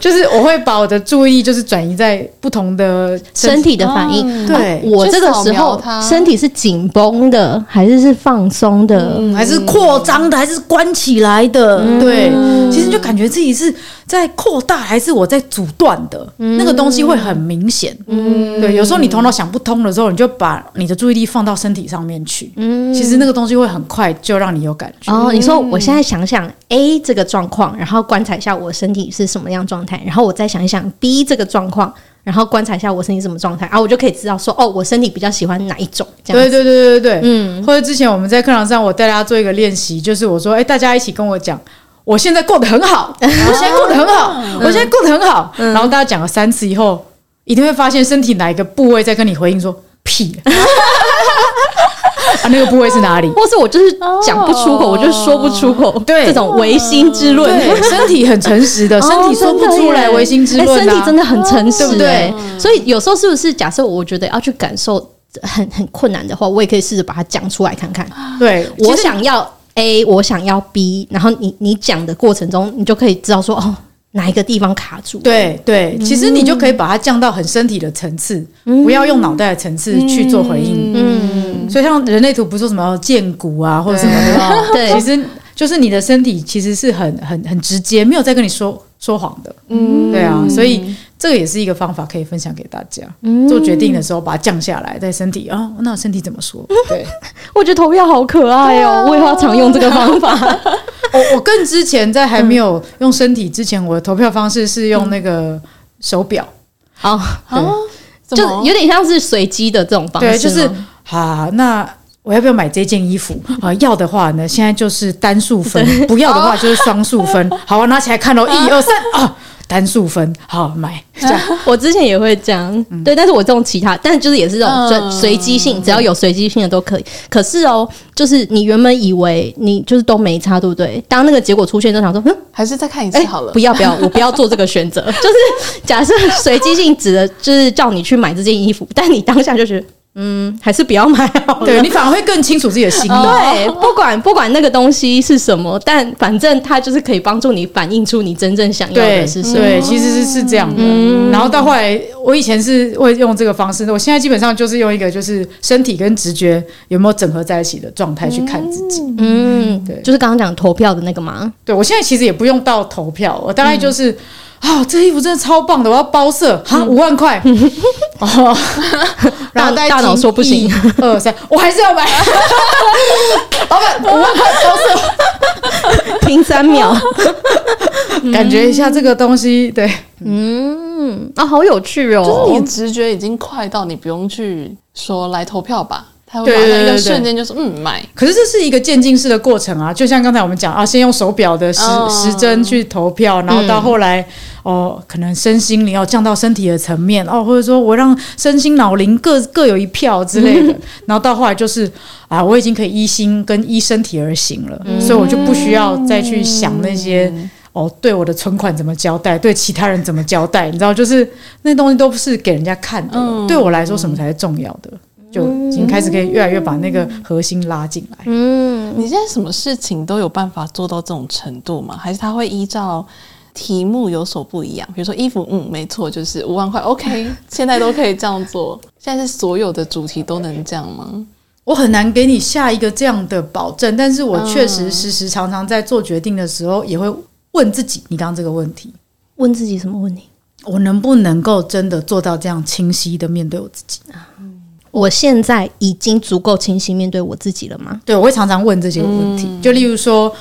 就是我会把我的注意就是转移在不同的身体的反应。对，我这个时候身体是紧绷的，还是是放松的，还是扩张的，还是关起来的？对，其实就感觉自己是在扩大，还是我在阻断的？那个东西会很明显。嗯，对，有时候你头脑想不通的时候，你就把你的注意力放到身体上面去，嗯，其实那个东西会很快就让你有感觉。哦，你说我现在想想 A 这个状况，然后观察一下我身体是什么样状态，然后我再想一想 B 这个状况，然后观察一下我身体什么状态，然后我就可以知道说，哦，我身体比较喜欢哪一种。这样对对对对对，嗯。或者之前我们在课堂上，我带大家做一个练习，就是我说，哎，大家一起跟我讲，我现在过得很好，我现在过得很好，我现在过得很好。然后大家讲了三次以后，一定会发现身体哪一个部位在跟你回应说屁。啊，那个部位是哪里？或是我就是讲不出口，我就说不出口。对，这种唯心之论，身体很诚实的，身体说不出来唯心之论，身体真的很诚实，对不对？所以有时候是不是假设我觉得要去感受很很困难的话，我也可以试着把它讲出来看看。对，我想要 A，我想要 B，然后你你讲的过程中，你就可以知道说哦。哪一个地方卡住？对对，其实你就可以把它降到很身体的层次，嗯、不要用脑袋的层次去做回应。嗯，所以像人类图不是说什么剑骨啊或者什么 的，对，其实就是你的身体其实是很很很直接，没有在跟你说说谎的。嗯，对啊，所以。这个也是一个方法，可以分享给大家。嗯、做决定的时候，把它降下来，在身体啊、哦，那身体怎么说？对，我觉得投票好可爱哦，啊、我也要常用这个方法。我我更之前在还没有用身体之前，我的投票方式是用那个手表。好，就有点像是随机的这种方式。对，就是好，那我要不要买这件衣服啊？要的话呢，现在就是单数分；不要的话就是双数分。好，我拿起来看喽，一二三啊。单数分好买，这样 我之前也会这样，嗯、对，但是我这种其他，但就是也是这种随随机性，嗯、只要有随机性的都可以。可是哦，就是你原本以为你就是都没差，对不对？当那个结果出现，就想说，嗯，还是再看一次好了。欸、不要不要，我不要做这个选择。就是假设随机性指的就是叫你去买这件衣服，但你当下就是。嗯，还是不要买好了。对，你反而会更清楚自己的心意。对，不管不管那个东西是什么，但反正它就是可以帮助你反映出你真正想要的是什么。对，其实是是这样的。嗯、然后到后来，我以前是会用这个方式，我现在基本上就是用一个就是身体跟直觉有没有整合在一起的状态去看自己。嗯，对，就是刚刚讲投票的那个嘛？对，我现在其实也不用到投票，我大概就是。嗯啊，这衣服真的超棒的，我要包色，哈，五万块。哦，然后大脑说不行，二三，我还是要买。老板，五万块包色，停三秒，感觉一下这个东西，对，嗯，啊，好有趣哦，就是你直觉已经快到你不用去说来投票吧。对对对，一个瞬间就是嗯买，可是这是一个渐进式的过程啊，就像刚才我们讲啊，先用手表的时时针去投票，然后到后来哦，可能身心灵要降到身体的层面哦，或者说我让身心脑灵各各有一票之类的，然后到后来就是啊，我已经可以依心跟依身体而行了，所以我就不需要再去想那些哦，对我的存款怎么交代，对其他人怎么交代，你知道，就是那东西都不是给人家看的，对我来说什么才是重要的。就已经开始可以越来越把那个核心拉进来。嗯，嗯，你现在什么事情都有办法做到这种程度吗？还是他会依照题目有所不一样？比如说衣服，嗯，没错，就是五万块，OK，现在都可以这样做。现在是所有的主题都能这样吗？我很难给你下一个这样的保证，但是我确实时时常常在做决定的时候，也会问自己：你刚刚这个问题，问自己什么问题？我能不能够真的做到这样清晰的面对我自己？我现在已经足够清晰面对我自己了吗？对，我会常常问这些问题。就例如说，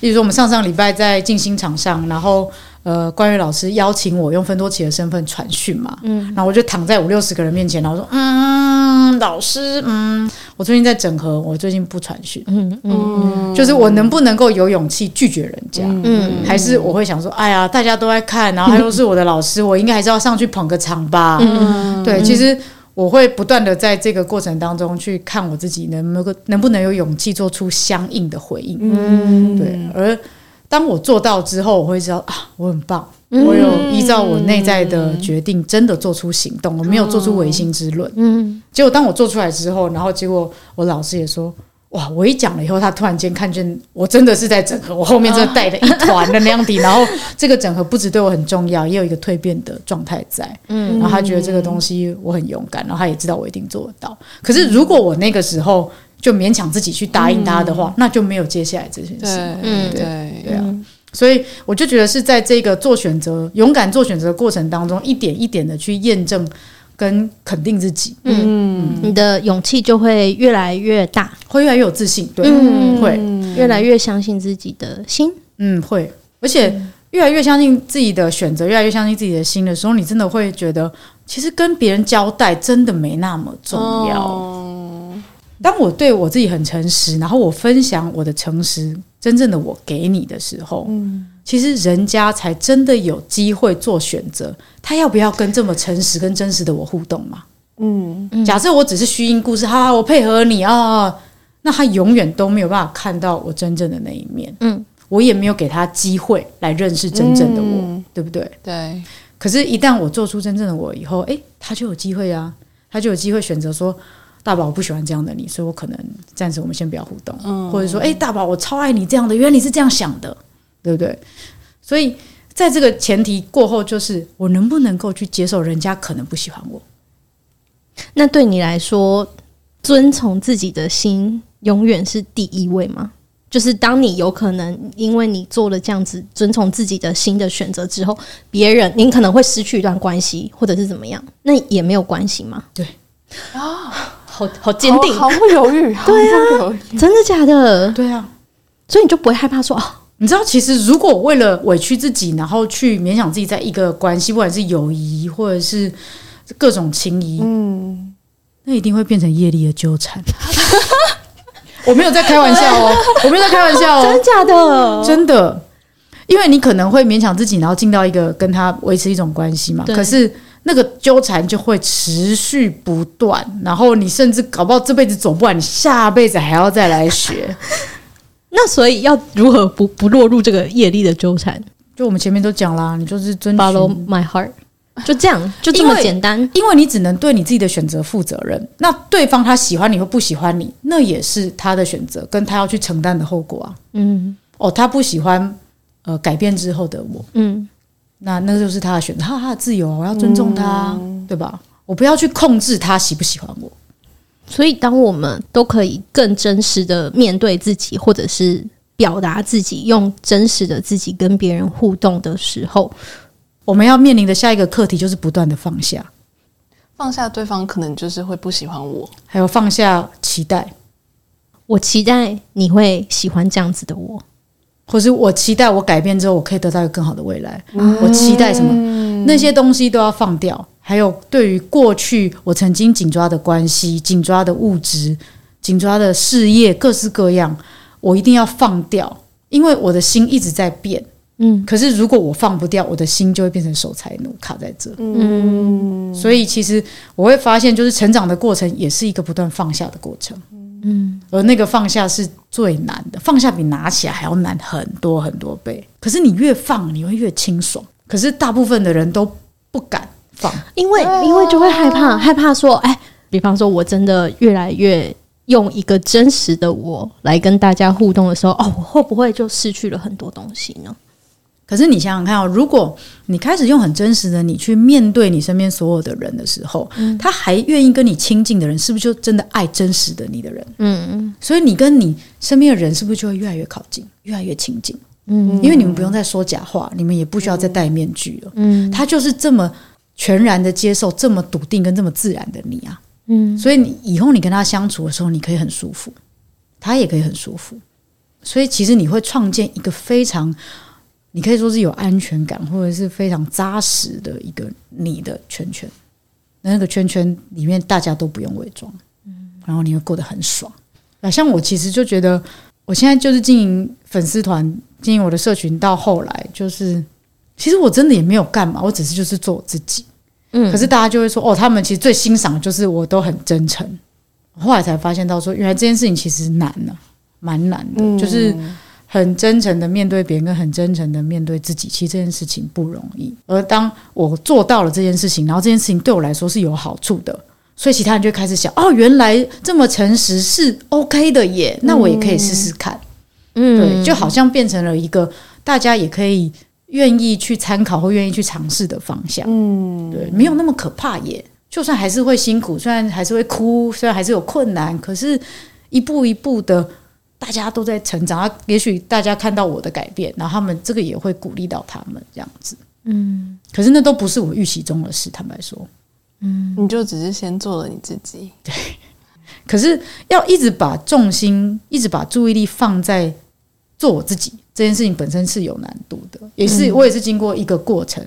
例如说，我们上上礼拜在静心场上，然后呃，关于老师邀请我用芬多奇的身份传讯嘛，嗯，然后我就躺在五六十个人面前，然后说，嗯，老师，嗯，我最近在整合，我最近不传讯，嗯嗯，就是我能不能够有勇气拒绝人家？嗯，还是我会想说，哎呀，大家都在看，然后他又是我的老师，我应该还是要上去捧个场吧？嗯，对，其实。我会不断的在这个过程当中去看我自己能不能能不能有勇气做出相应的回应，嗯，对。而当我做到之后，我会知道啊，我很棒，嗯、我有依照我内在的决定真的做出行动，我没有做出违心之论。嗯，结果当我做出来之后，然后结果我老师也说。哇！我一讲了以后，他突然间看见我真的是在整合，我后面真的带了一团的那样子。然后 这个整合不止对我很重要，也有一个蜕变的状态在。嗯，然后他觉得这个东西我很勇敢，然后他也知道我一定做得到。可是如果我那个时候就勉强自己去答应他的话，那就没有接下来这件事。嗯，对对啊。所以我就觉得是在这个做选择、勇敢做选择的过程当中，一点一点的去验证。跟肯定自己，嗯，你的勇气就会越来越大，会越来越有自信，对，嗯、会。越来越相信自己的心，嗯，会，而且越来越相信自己的选择，越来越相信自己的心的时候，你真的会觉得，其实跟别人交代真的没那么重要。哦、当我对我自己很诚实，然后我分享我的诚实，真正的我给你的时候，嗯。其实人家才真的有机会做选择，他要不要跟这么诚实、跟真实的我互动嘛？嗯，假设我只是虚应故事，哈哈，我配合你啊、哦，那他永远都没有办法看到我真正的那一面。嗯，我也没有给他机会来认识真正的我，嗯、对不对？对。可是，一旦我做出真正的我以后，诶，他就有机会啊，他就有机会选择说：“大宝，我不喜欢这样的你，所以我可能暂时我们先不要互动。嗯”或者说：“诶，大宝，我超爱你这样的，原来你是这样想的。”对不对？所以在这个前提过后，就是我能不能够去接受人家可能不喜欢我？那对你来说，遵从自己的心永远是第一位吗？就是当你有可能因为你做了这样子遵从自己的心的选择之后，别人您可能会失去一段关系，或者是怎么样，那也没有关系吗？对啊，好好坚定，毫不犹豫，对啊，真的假的？对啊。所以你就不会害怕说啊？你知道，其实如果为了委屈自己，然后去勉强自己，在一个关系，不管是友谊或者是各种情谊，嗯，那一定会变成业力的纠缠。我没有在开玩笑哦，我没有在开玩笑哦，真的假的？真的，因为你可能会勉强自己，然后进到一个跟他维持一种关系嘛。可是那个纠缠就会持续不断，然后你甚至搞不好这辈子走不完，你下辈子还要再来学。那所以要如何不不落入这个业力的纠缠？就我们前面都讲啦，你就是遵 follow my heart，就这样，就这么简单。因为你只能对你自己的选择负责任。那对方他喜欢你或不喜欢你，那也是他的选择，跟他要去承担的后果啊。嗯，哦，他不喜欢呃改变之后的我，嗯，那那就是他的选择，他他的自由，我要尊重他，嗯、对吧？我不要去控制他喜不喜欢我。所以，当我们都可以更真实的面对自己，或者是表达自己，用真实的自己跟别人互动的时候，我们要面临的下一个课题就是不断的放下，放下对方可能就是会不喜欢我，还有放下期待。我期待你会喜欢这样子的我，或是我期待我改变之后，我可以得到一个更好的未来。嗯、我期待什么？那些东西都要放掉。还有对于过去我曾经紧抓的关系、紧抓的物质、紧抓的事业，各式各样，我一定要放掉，因为我的心一直在变。嗯，可是如果我放不掉，我的心就会变成守财奴，卡在这。嗯，所以其实我会发现，就是成长的过程也是一个不断放下的过程。嗯，而那个放下是最难的，放下比拿起来还要难很多很多倍。可是你越放，你会越清爽。可是大部分的人都不敢。因为因为就会害怕害怕说，哎，比方说我真的越来越用一个真实的我来跟大家互动的时候，哦，我会不会就失去了很多东西呢？可是你想想看哦，如果你开始用很真实的你去面对你身边所有的人的时候，嗯、他还愿意跟你亲近的人，是不是就真的爱真实的你的人？嗯嗯，所以你跟你身边的人是不是就会越来越靠近，越来越亲近？嗯，因为你们不用再说假话，你们也不需要再戴面具了。嗯，他就是这么全然的接受，这么笃定跟这么自然的你啊。嗯，所以你以后你跟他相处的时候，你可以很舒服，他也可以很舒服。所以其实你会创建一个非常。你可以说是有安全感，或者是非常扎实的一个你的圈圈。那那个圈圈里面大家都不用伪装，嗯，然后你会过得很爽。那像我其实就觉得，我现在就是经营粉丝团，经营我的社群，到后来就是，其实我真的也没有干嘛，我只是就是做我自己。嗯，可是大家就会说，哦，他们其实最欣赏的就是我都很真诚。后来才发现到说，原来这件事情其实难呢，蛮难的，嗯，就是。很真诚的面对别人，跟很真诚的面对自己，其实这件事情不容易。而当我做到了这件事情，然后这件事情对我来说是有好处的，所以其他人就开始想：哦，原来这么诚实是 OK 的耶，那我也可以试试看。嗯，对，就好像变成了一个大家也可以愿意去参考或愿意去尝试的方向。嗯，对，没有那么可怕耶。就算还是会辛苦，虽然还是会哭，虽然还是有困难，可是一步一步的。大家都在成长，啊，也许大家看到我的改变，然后他们这个也会鼓励到他们这样子。嗯，可是那都不是我预期中的事，坦白说。嗯，你就只是先做了你自己。对。可是要一直把重心，一直把注意力放在做我自己这件事情本身是有难度的，也是我也是经过一个过程。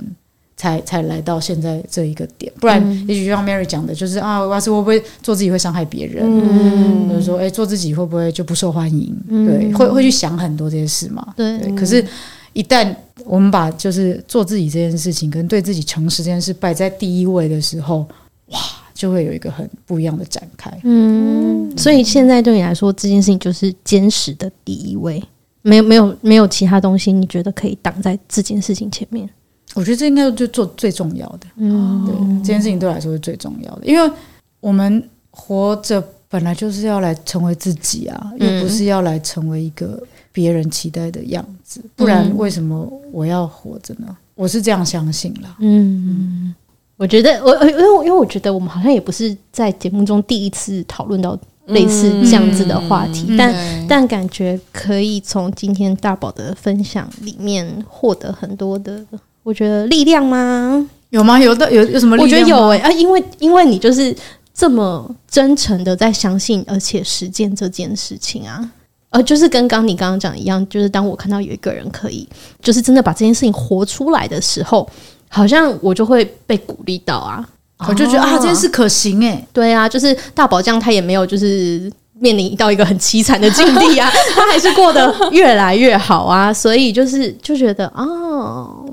才才来到现在这一个点，不然也许就像 Mary 讲的，就是啊，要是会不会做自己会伤害别人？嗯，或者说，哎，做自己会不会就不受欢迎？嗯、对，会会去想很多这些事嘛？对。对，可是，一旦我们把就是做自己这件事情跟对自己诚实这件事摆在第一位的时候，哇，就会有一个很不一样的展开。嗯，嗯，所以现在对你来说，这件事情就是坚实的第一位，没有没有没有其他东西，你觉得可以挡在这件事情前面？我觉得这应该就做最重要的，嗯，对，这件事情对我来说是最重要的，因为我们活着本来就是要来成为自己啊，又不是要来成为一个别人期待的样子，不然为什么我要活着呢？我是这样相信啦。嗯，我觉得我因为因为我觉得我们好像也不是在节目中第一次讨论到类似这样子的话题，但但感觉可以从今天大宝的分享里面获得很多的。我觉得力量吗？有吗？有的有有什么力量？我觉得有诶、欸、啊，因为因为你就是这么真诚的在相信，而且实践这件事情啊，呃，就是跟刚你刚刚讲一样，就是当我看到有一个人可以，就是真的把这件事情活出来的时候，好像我就会被鼓励到啊，我就觉得啊，这件事可行哎、欸，对啊，就是大宝酱他也没有就是面临到一个很凄惨的境地啊，他还是过得越来越好啊，所以就是就觉得哦。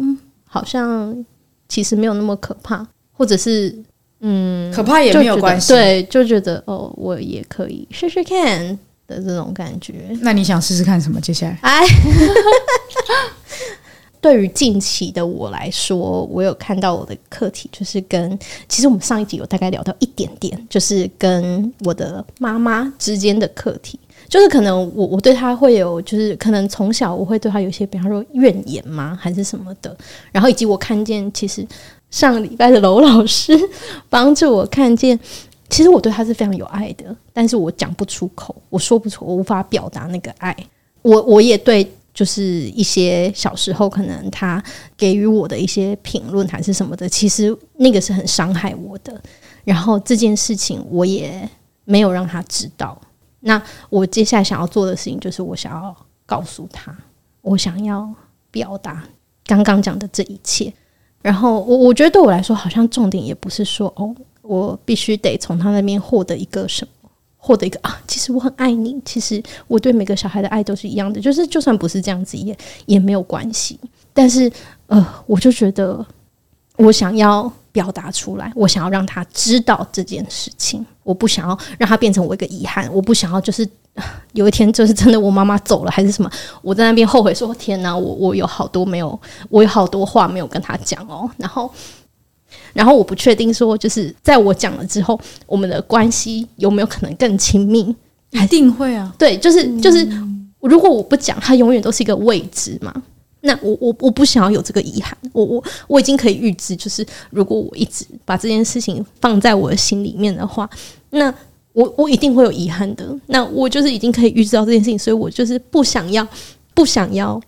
好像其实没有那么可怕，或者是嗯，可怕也没有关系。对，就觉得哦，我也可以试试看的这种感觉。那你想试试看什么？接下来，哎，对于近期的我来说，我有看到我的课题，就是跟其实我们上一集有大概聊到一点点，就是跟我的妈妈之间的课题。就是可能我我对他会有，就是可能从小我会对他有些，比方说怨言吗，还是什么的。然后以及我看见，其实上礼拜的娄老师帮助我看见，其实我对他是非常有爱的，但是我讲不出口，我说不出，我无法表达那个爱。我我也对，就是一些小时候可能他给予我的一些评论还是什么的，其实那个是很伤害我的。然后这件事情我也没有让他知道。那我接下来想要做的事情，就是我想要告诉他，我想要表达刚刚讲的这一切。然后我我觉得对我来说，好像重点也不是说哦，我必须得从他那边获得一个什么，获得一个啊，其实我很爱你，其实我对每个小孩的爱都是一样的，就是就算不是这样子也也没有关系。但是呃，我就觉得我想要。表达出来，我想要让他知道这件事情，我不想要让他变成我一个遗憾，我不想要就是有一天就是真的我妈妈走了还是什么，我在那边后悔说天哪，我我有好多没有，我有好多话没有跟他讲哦，然后然后我不确定说就是在我讲了之后，我们的关系有没有可能更亲密，一定会啊。对，就是就是，如果我不讲，它永远都是一个未知嘛。那我我我不想要有这个遗憾，我我我已经可以预知，就是如果我一直把这件事情放在我的心里面的话，那我我一定会有遗憾的。那我就是已经可以预知到这件事情，所以我就是不想要不想要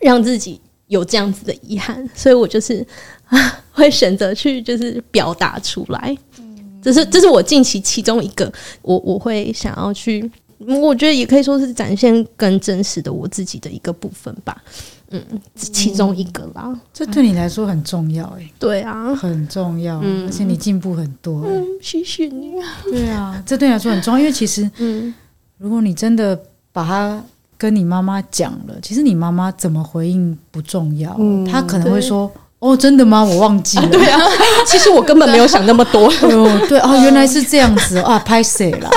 让自己有这样子的遗憾，所以我就是啊 会选择去就是表达出来。这是这是我近期其中一个我我会想要去，我觉得也可以说是展现更真实的我自己的一个部分吧。嗯，其中一个啦，嗯、这对你来说很重要哎、欸。对啊，很重要，嗯、而且你进步很多、欸。嗯，谢谢你。对啊，这对你来说很重要，因为其实，嗯，如果你真的把它跟你妈妈讲了，其实你妈妈怎么回应不重要，嗯、她可能会说：“对哦，真的吗？我忘记了。啊”对啊，其实我根本没有想那么多。哦，对啊，原来是这样子啊，拍谁了，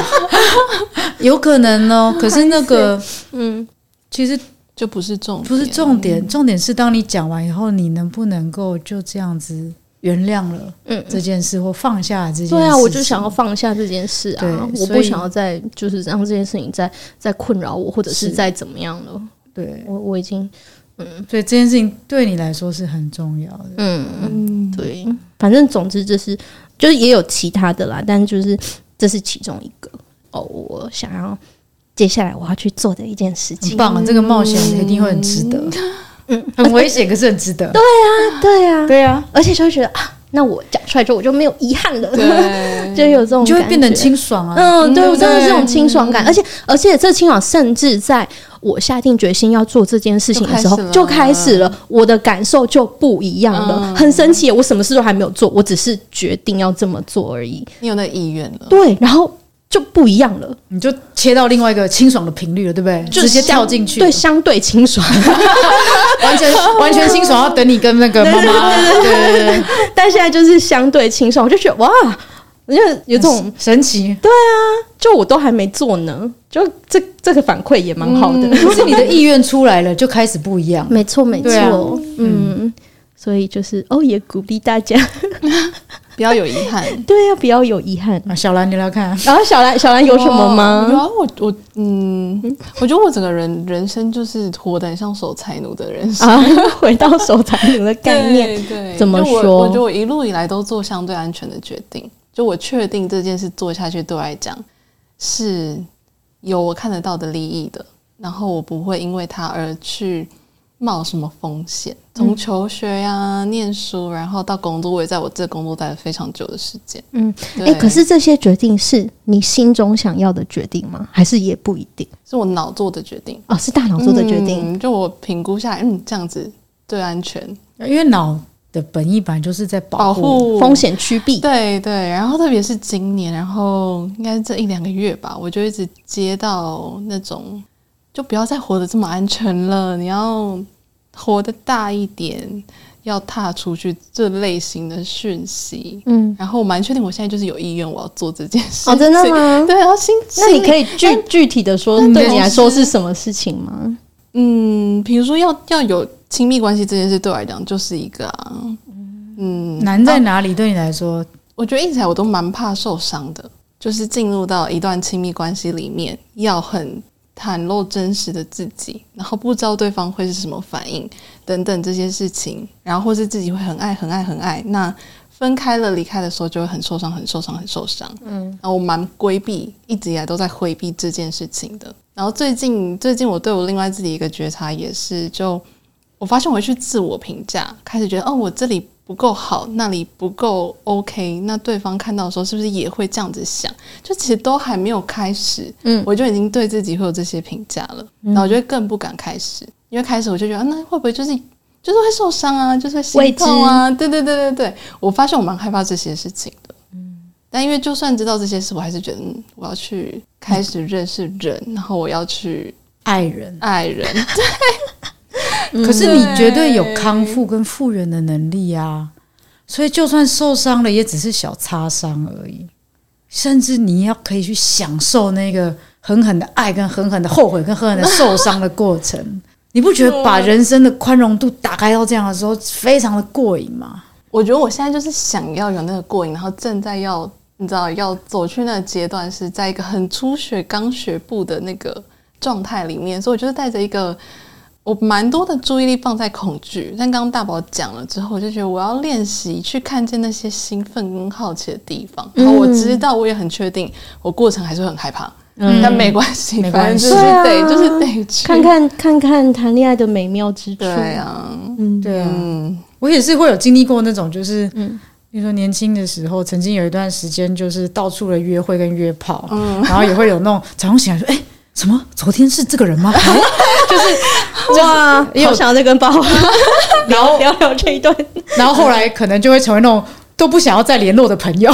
有可能哦。可是那个，嗯，其实。就不是重点，不是重点，重点是当你讲完以后，你能不能够就这样子原谅了嗯这件事，或放下这件事？对啊，我就想要放下这件事啊，我不想要再就是让这件事情再再困扰我，或者是再怎么样了。对，我我已经嗯，所以这件事情对你来说是很重要的。嗯嗯，对，反正总之就是就是也有其他的啦，但就是这是其中一个哦，我想要。接下来我要去做的一件事情，很棒啊！这个冒险一定会很值得，嗯，很危险，可是很值得。对啊，对啊，对啊，而且就会觉得啊，那我讲出来之后我就没有遗憾了，就有这种，就会变得清爽啊。嗯，对，我真的是这种清爽感，而且而且这清爽，甚至在我下定决心要做这件事情的时候就开始了，我的感受就不一样了，很神奇。我什么事都还没有做，我只是决定要这么做而已。你有那意愿了，对，然后。就不一样了，你就切到另外一个清爽的频率了，对不对？就直接跳进去，对，相对清爽，完全完全清爽，要等你跟那个妈妈。对对对，但现在就是相对清爽，我就觉得哇，我就有这种神奇。对啊，就我都还没做呢，就这这个反馈也蛮好的。可是你的意愿出来了，就开始不一样。没错，没错，嗯。所以就是哦，也鼓励大家 不要有遗憾。对呀，不要有遗憾。啊，小兰，你来看。然后小兰，小兰有什么吗？然后我我嗯，我觉得我整个人人生就是活得很像守财奴的人生啊。回到守财奴的概念，对，怎么说？我觉得我一路以来都做相对安全的决定。就我确定这件事做下去对我来讲是有我看得到的利益的，然后我不会因为他而去。冒什么风险？从求学呀、啊、嗯、念书，然后到工作，我也在我这工作待了非常久的时间。嗯，哎、欸，可是这些决定是你心中想要的决定吗？还是也不一定？是我脑做的决定哦，是大脑做的决定。嗯、就我评估下来，嗯，这样子最安全。因为脑的本意本来就是在保护风险趋避。对对，然后特别是今年，然后应该是这一两个月吧，我就一直接到那种。就不要再活得这么安全了，你要活得大一点，要踏出去这类型的讯息。嗯，然后我蛮确定，我现在就是有意愿我要做这件事。哦，真的吗？对，然后心，那你可以具具体的说，对你来说是什么事情吗？嗯，比如说要要有亲密关系这件事，对我来讲就是一个啊，嗯，难在哪里？对你来说，我觉得一直以来我都蛮怕受伤的，就是进入到一段亲密关系里面要很。袒露真实的自己，然后不知道对方会是什么反应，等等这些事情，然后或是自己会很爱、很爱、很爱，那分开了、离开的时候就会很受伤、很受伤、很受伤。嗯，然后我蛮规避，一直以来都在回避这件事情的。然后最近，最近我对我另外自己一个觉察也是，就我发现我会去自我评价，开始觉得哦，我这里。不够好，那里不够 OK，那对方看到的时候是不是也会这样子想？就其实都还没有开始，嗯，我就已经对自己会有这些评价了，然后我就会更不敢开始，因为开始我就觉得，啊、那会不会就是就是会受伤啊，就是会心痛啊？对对对对对，我发现我蛮害怕这些事情的，嗯，但因为就算知道这些事，我还是觉得，嗯，我要去开始认识人，嗯、然后我要去爱人，爱人，对。可是你绝对有康复跟复原的能力啊，所以就算受伤了，也只是小擦伤而已。甚至你要可以去享受那个狠狠的爱，跟狠狠的后悔，跟狠狠的受伤的过程。你不觉得把人生的宽容度打开到这样的时候，非常的过瘾吗？我觉得我现在就是想要有那个过瘾，然后正在要你知道要走去那个阶段是在一个很初学刚学步的那个状态里面，所以我就是带着一个我蛮多的注意力放在恐惧。但刚刚大宝讲了之后，我就觉得我要练习去看见那些兴奋跟好奇的地方。然后我知道，我也很确定，我过程还是很害怕。嗯，但没关系，没关系，反正就是得、啊、就是得去看看看看谈恋爱的美妙之处。对啊，嗯，对啊，嗯，我也是会有经历过那种，就是嗯。比如说年轻的时候，曾经有一段时间就是到处的约会跟约炮，嗯，然后也会有那种早上醒来说，哎，什么？昨天是这个人吗？就是哇，也有想要再跟爸爸聊聊聊这一段，然后后来可能就会成为那种都不想要再联络的朋友。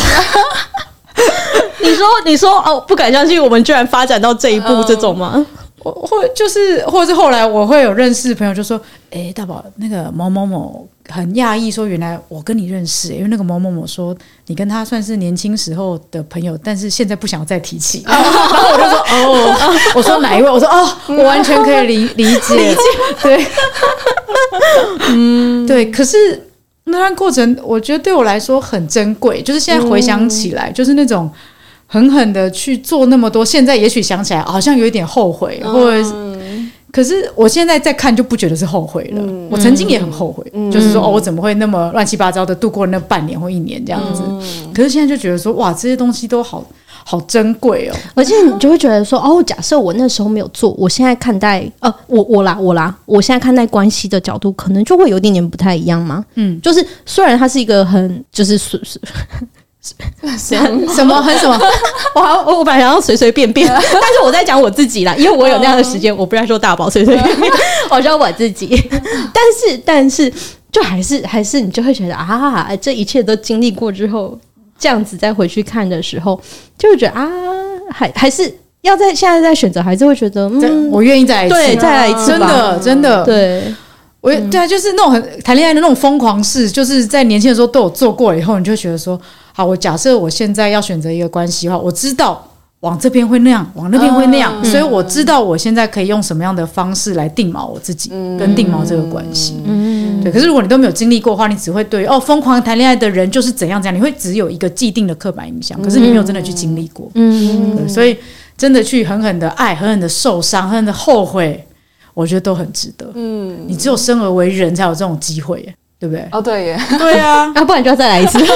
你说，你说哦，不敢相信我们居然发展到这一步，这种吗？或就是，或者是后来我会有认识朋友就说：“哎，大宝，那个某某某很讶异，说原来我跟你认识，因为那个某某某说你跟他算是年轻时候的朋友，但是现在不想要再提起。”然后我就说：“哦，我说哪一位？我说哦，我完全可以理理解，理解对，嗯，对。可是那段过程，我觉得对我来说很珍贵，就是现在回想起来，就是那种。”狠狠的去做那么多，现在也许想起来好像有一点后悔，或者，可是我现在再看就不觉得是后悔了。我曾经也很后悔，就是说哦，我怎么会那么乱七八糟的度过那半年或一年这样子？可是现在就觉得说哇，这些东西都好好珍贵哦，而且你就会觉得说哦，假设我那时候没有做，我现在看待呃，我我啦我啦，我现在看待关系的角度可能就会有点点不太一样嘛。嗯，就是虽然它是一个很就是是是。什么什么很什么？我好我我本来想要随随便便，但是我在讲我自己啦，因为我有那样的时间，我不要说大宝随随便便，我说我自己。但是但是，就还是还是你就会觉得啊，这一切都经历过之后，这样子再回去看的时候，就会觉得啊，还还是要在现在在选择，还是会觉得嗯，我愿意再来一次，对，再来一次，真的真的对。我对啊，就是那种很谈恋爱的那种疯狂事，就是在年轻的时候都有做过以后，你就觉得说。好，我假设我现在要选择一个关系的话，我知道往这边会那样，往那边会那样，嗯、所以我知道我现在可以用什么样的方式来定锚我自己，嗯、跟定锚这个关系。嗯，对。可是如果你都没有经历过的话，你只会对哦，疯狂谈恋爱的人就是怎样怎样，你会只有一个既定的刻板印象。可是你没有真的去经历过，嗯，所以真的去狠狠的爱，狠狠的受伤，狠狠的后悔，我觉得都很值得。嗯，你只有生而为人才有这种机会，对不对？哦，对耶，对啊，要 不然就要再来一次。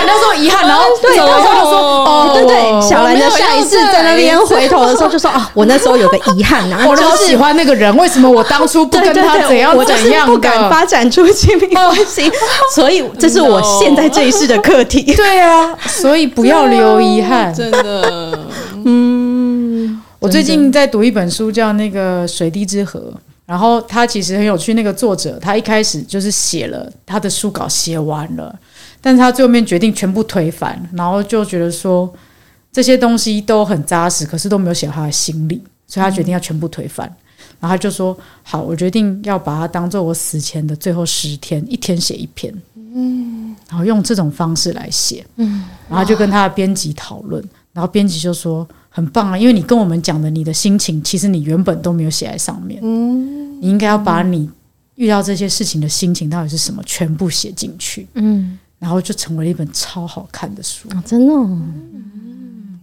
对，那时候遗憾，然后对，然后就说哦，对对，小兰的下一次在那边回头的时候就说啊，我那时候有个遗憾，然后我就是喜欢那个人，为什么我当初 不跟他怎样怎样，不敢发展出亲密关系，所以这是我现在这一世的课题。对啊，所以不要留遗憾，真的。嗯，我最近在读一本书，叫那个《水滴之河》，然后他其实很有趣，那个作者他一开始就是写了他的书稿，写完了。但是他最后面决定全部推翻，然后就觉得说这些东西都很扎实，可是都没有写到他的心里，所以他决定要全部推翻。嗯、然后他就说：“好，我决定要把它当做我死前的最后十天，一天写一篇，嗯，然后用这种方式来写，嗯，然后就跟他的编辑讨论，然后编辑就说很棒啊，因为你跟我们讲的你的心情，其实你原本都没有写在上面，嗯，你应该要把你遇到这些事情的心情到底是什么，全部写进去，嗯。”然后就成为了一本超好看的书，哦、真的、哦，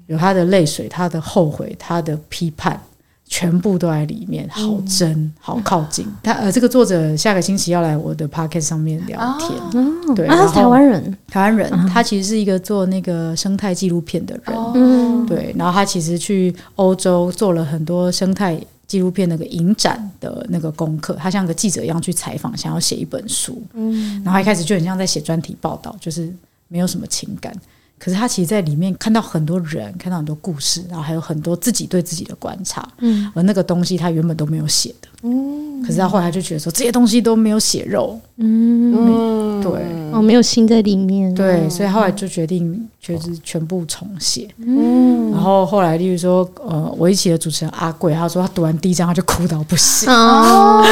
有他的泪水，他的后悔，他的批判，全部都在里面，好真，嗯、好靠近。他呃，这个作者下个星期要来我的 p o c k e t 上面聊天，哦、对，他是台湾人，台湾人，嗯、他其实是一个做那个生态纪录片的人，嗯、对，然后他其实去欧洲做了很多生态。纪录片那个影展的那个功课，他像个记者一样去采访，想要写一本书，嗯，然后一开始就很像在写专题报道，就是没有什么情感。可是他其实在里面看到很多人，看到很多故事，然后还有很多自己对自己的观察，嗯，而那个东西他原本都没有写的，嗯，可是他后来就觉得说这些东西都没有血肉，嗯，对，哦，没有心在里面，对，所以后来就决定就是全部重写，嗯，然后后来例如说，呃，我一起的主持人阿贵，他说他读完第一章他就哭到不行，哦，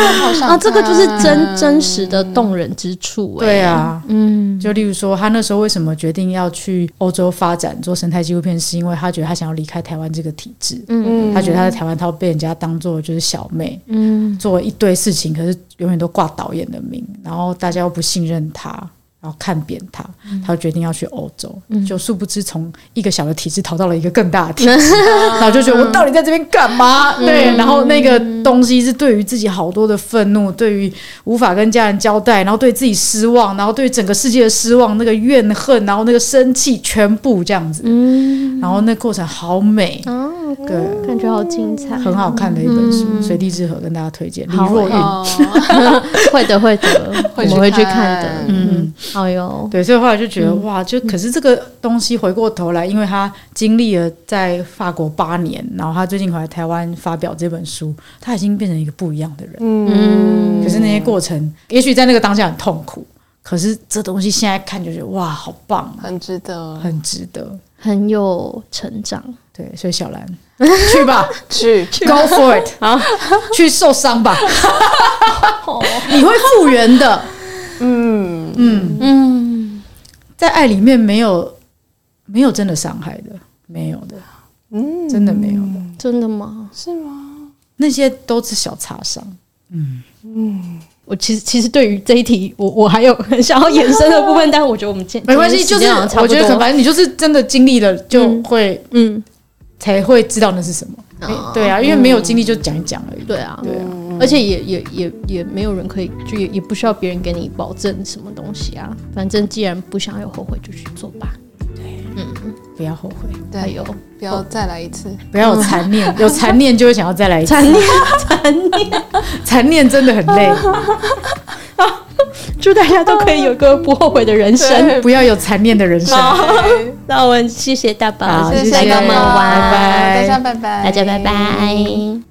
啊，这个就是真真实的动人之处，对啊，嗯，就例如说他那时候为什么决定要去。欧洲发展做生态纪录片，是因为他觉得他想要离开台湾这个体制。嗯，他觉得他在台湾，他被人家当做就是小妹，嗯，做一堆事情，可是永远都挂导演的名，然后大家又不信任他，然然后看扁他，他就决定要去欧洲，就殊不知从一个小的体制逃到了一个更大的体制，然后就觉得我到底在这边干嘛？对，然后那个东西是对于自己好多的愤怒，对于无法跟家人交代，然后对自己失望，然后对整个世界的失望，那个怨恨，然后那个生气，全部这样子。然后那过程好美，对，感觉好精彩，很好看的一本书，《随地之河》跟大家推荐。李若韵，会的，会的，我们会去看。的，嗯。哎呦，对，所以后来就觉得、嗯、哇，就可是这个东西回过头来，因为他经历了在法国八年，然后他最近回来台湾发表这本书，他已经变成一个不一样的人。嗯，可是那些过程，也许在那个当下很痛苦，可是这东西现在看就觉得哇，好棒、啊，很值得，很值得，很有成长。对，所以小兰 去吧，去，Go for it，啊，去受伤吧，你会复原的。嗯。嗯。嗯，在爱里面没有没有真的伤害的，没有的，嗯，真的没有的，真的吗？是吗？那些都是小擦伤。嗯。嗯，我其实其实对于这一题，我我还有很 想要延伸的部分，但我觉得我们没关系，就是我觉得可反正你就是真的经历了，就会嗯，才会知道那是什么。对啊，因为没有经历就讲一讲而已。对啊，对啊。而且也也也也没有人可以，就也也不需要别人给你保证什么东西啊。反正既然不想有后悔，就去做吧。对，嗯，不要后悔。对，还有不要再来一次，不要有残念，有残念就会想要再来一次。残念，残念，残念真的很累。祝大家都可以有个不后悔的人生，不要有残念的人生。那我们谢谢大宝，谢谢大家，拜拜，大家拜拜，大家拜拜。